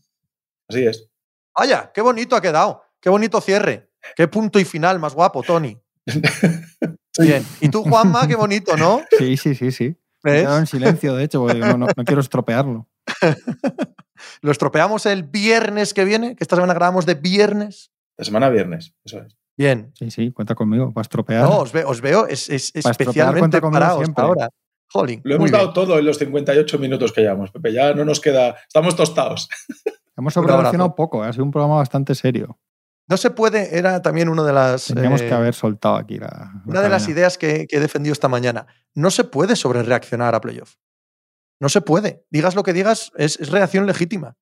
Así es. Vaya, qué bonito ha quedado. Qué bonito cierre. Qué punto y final más guapo, Tony. Bien. Y tú, Juanma, qué bonito, ¿no? Sí, sí, sí, sí. Me he ¿Ves? quedado en silencio, de hecho, porque no, no- no quiero estropearlo. Lo estropeamos el viernes que viene, que esta semana grabamos de viernes. La semana viernes, eso es. Bien. Sí, sí, cuenta conmigo, para estropear. No, os, ve- os veo es, es Para especialmente parados siempre. ahora. Jolín. Lo hemos bien. dado todo en los 58 minutos que llevamos, Pepe. Ya no nos queda. Estamos tostados. Hemos sobrereaccionado poco, ¿eh? ha sido un programa bastante serio. No se puede, era también una de las. Tendríamos eh, que haber soltado aquí la. la Una de las ideas que, que he defendido esta mañana. No se puede sobre reaccionar a playoff. No se puede. Digas lo que digas, es, es reacción legítima.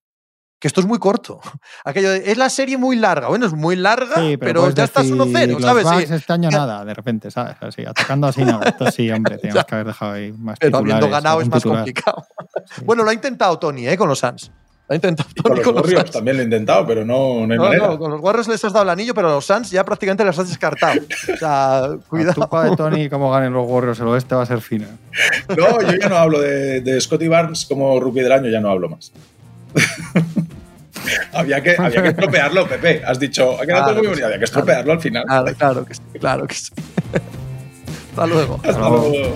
Que esto es muy corto. Aquello de, es la serie muy larga. Bueno, es muy larga, Sí, pero, ya estás decir, 1-0, los ¿sabes? Sí. este año nada, de repente, ¿sabes? Así, atacando así nada. Esto sí, hombre, teníamos que haber dejado ahí más Pero habiendo ganado es más titular. complicado. Sí. Bueno, lo ha intentado Tony, ¿eh? Con los Suns. Ha intentado Y con los con los Warriors también lo he intentado, pero no, no hay No, manera. no, con los Warriors les has dado el anillo, pero a los Suns ya prácticamente les has descartado. O sea, La cuidado. tupa de Tony, cómo ganen los Warriors el oeste va a ser fina. No, yo ya no hablo de, de Scotty Barnes como rookie del año, ya no hablo más. había, que, había que estropearlo, Pepe. Has dicho, ha quedado Claro todo muy que bonito, sí, había que estropearlo al final. Claro, claro que sí, claro que sí. Hasta luego. Hasta luego. luego.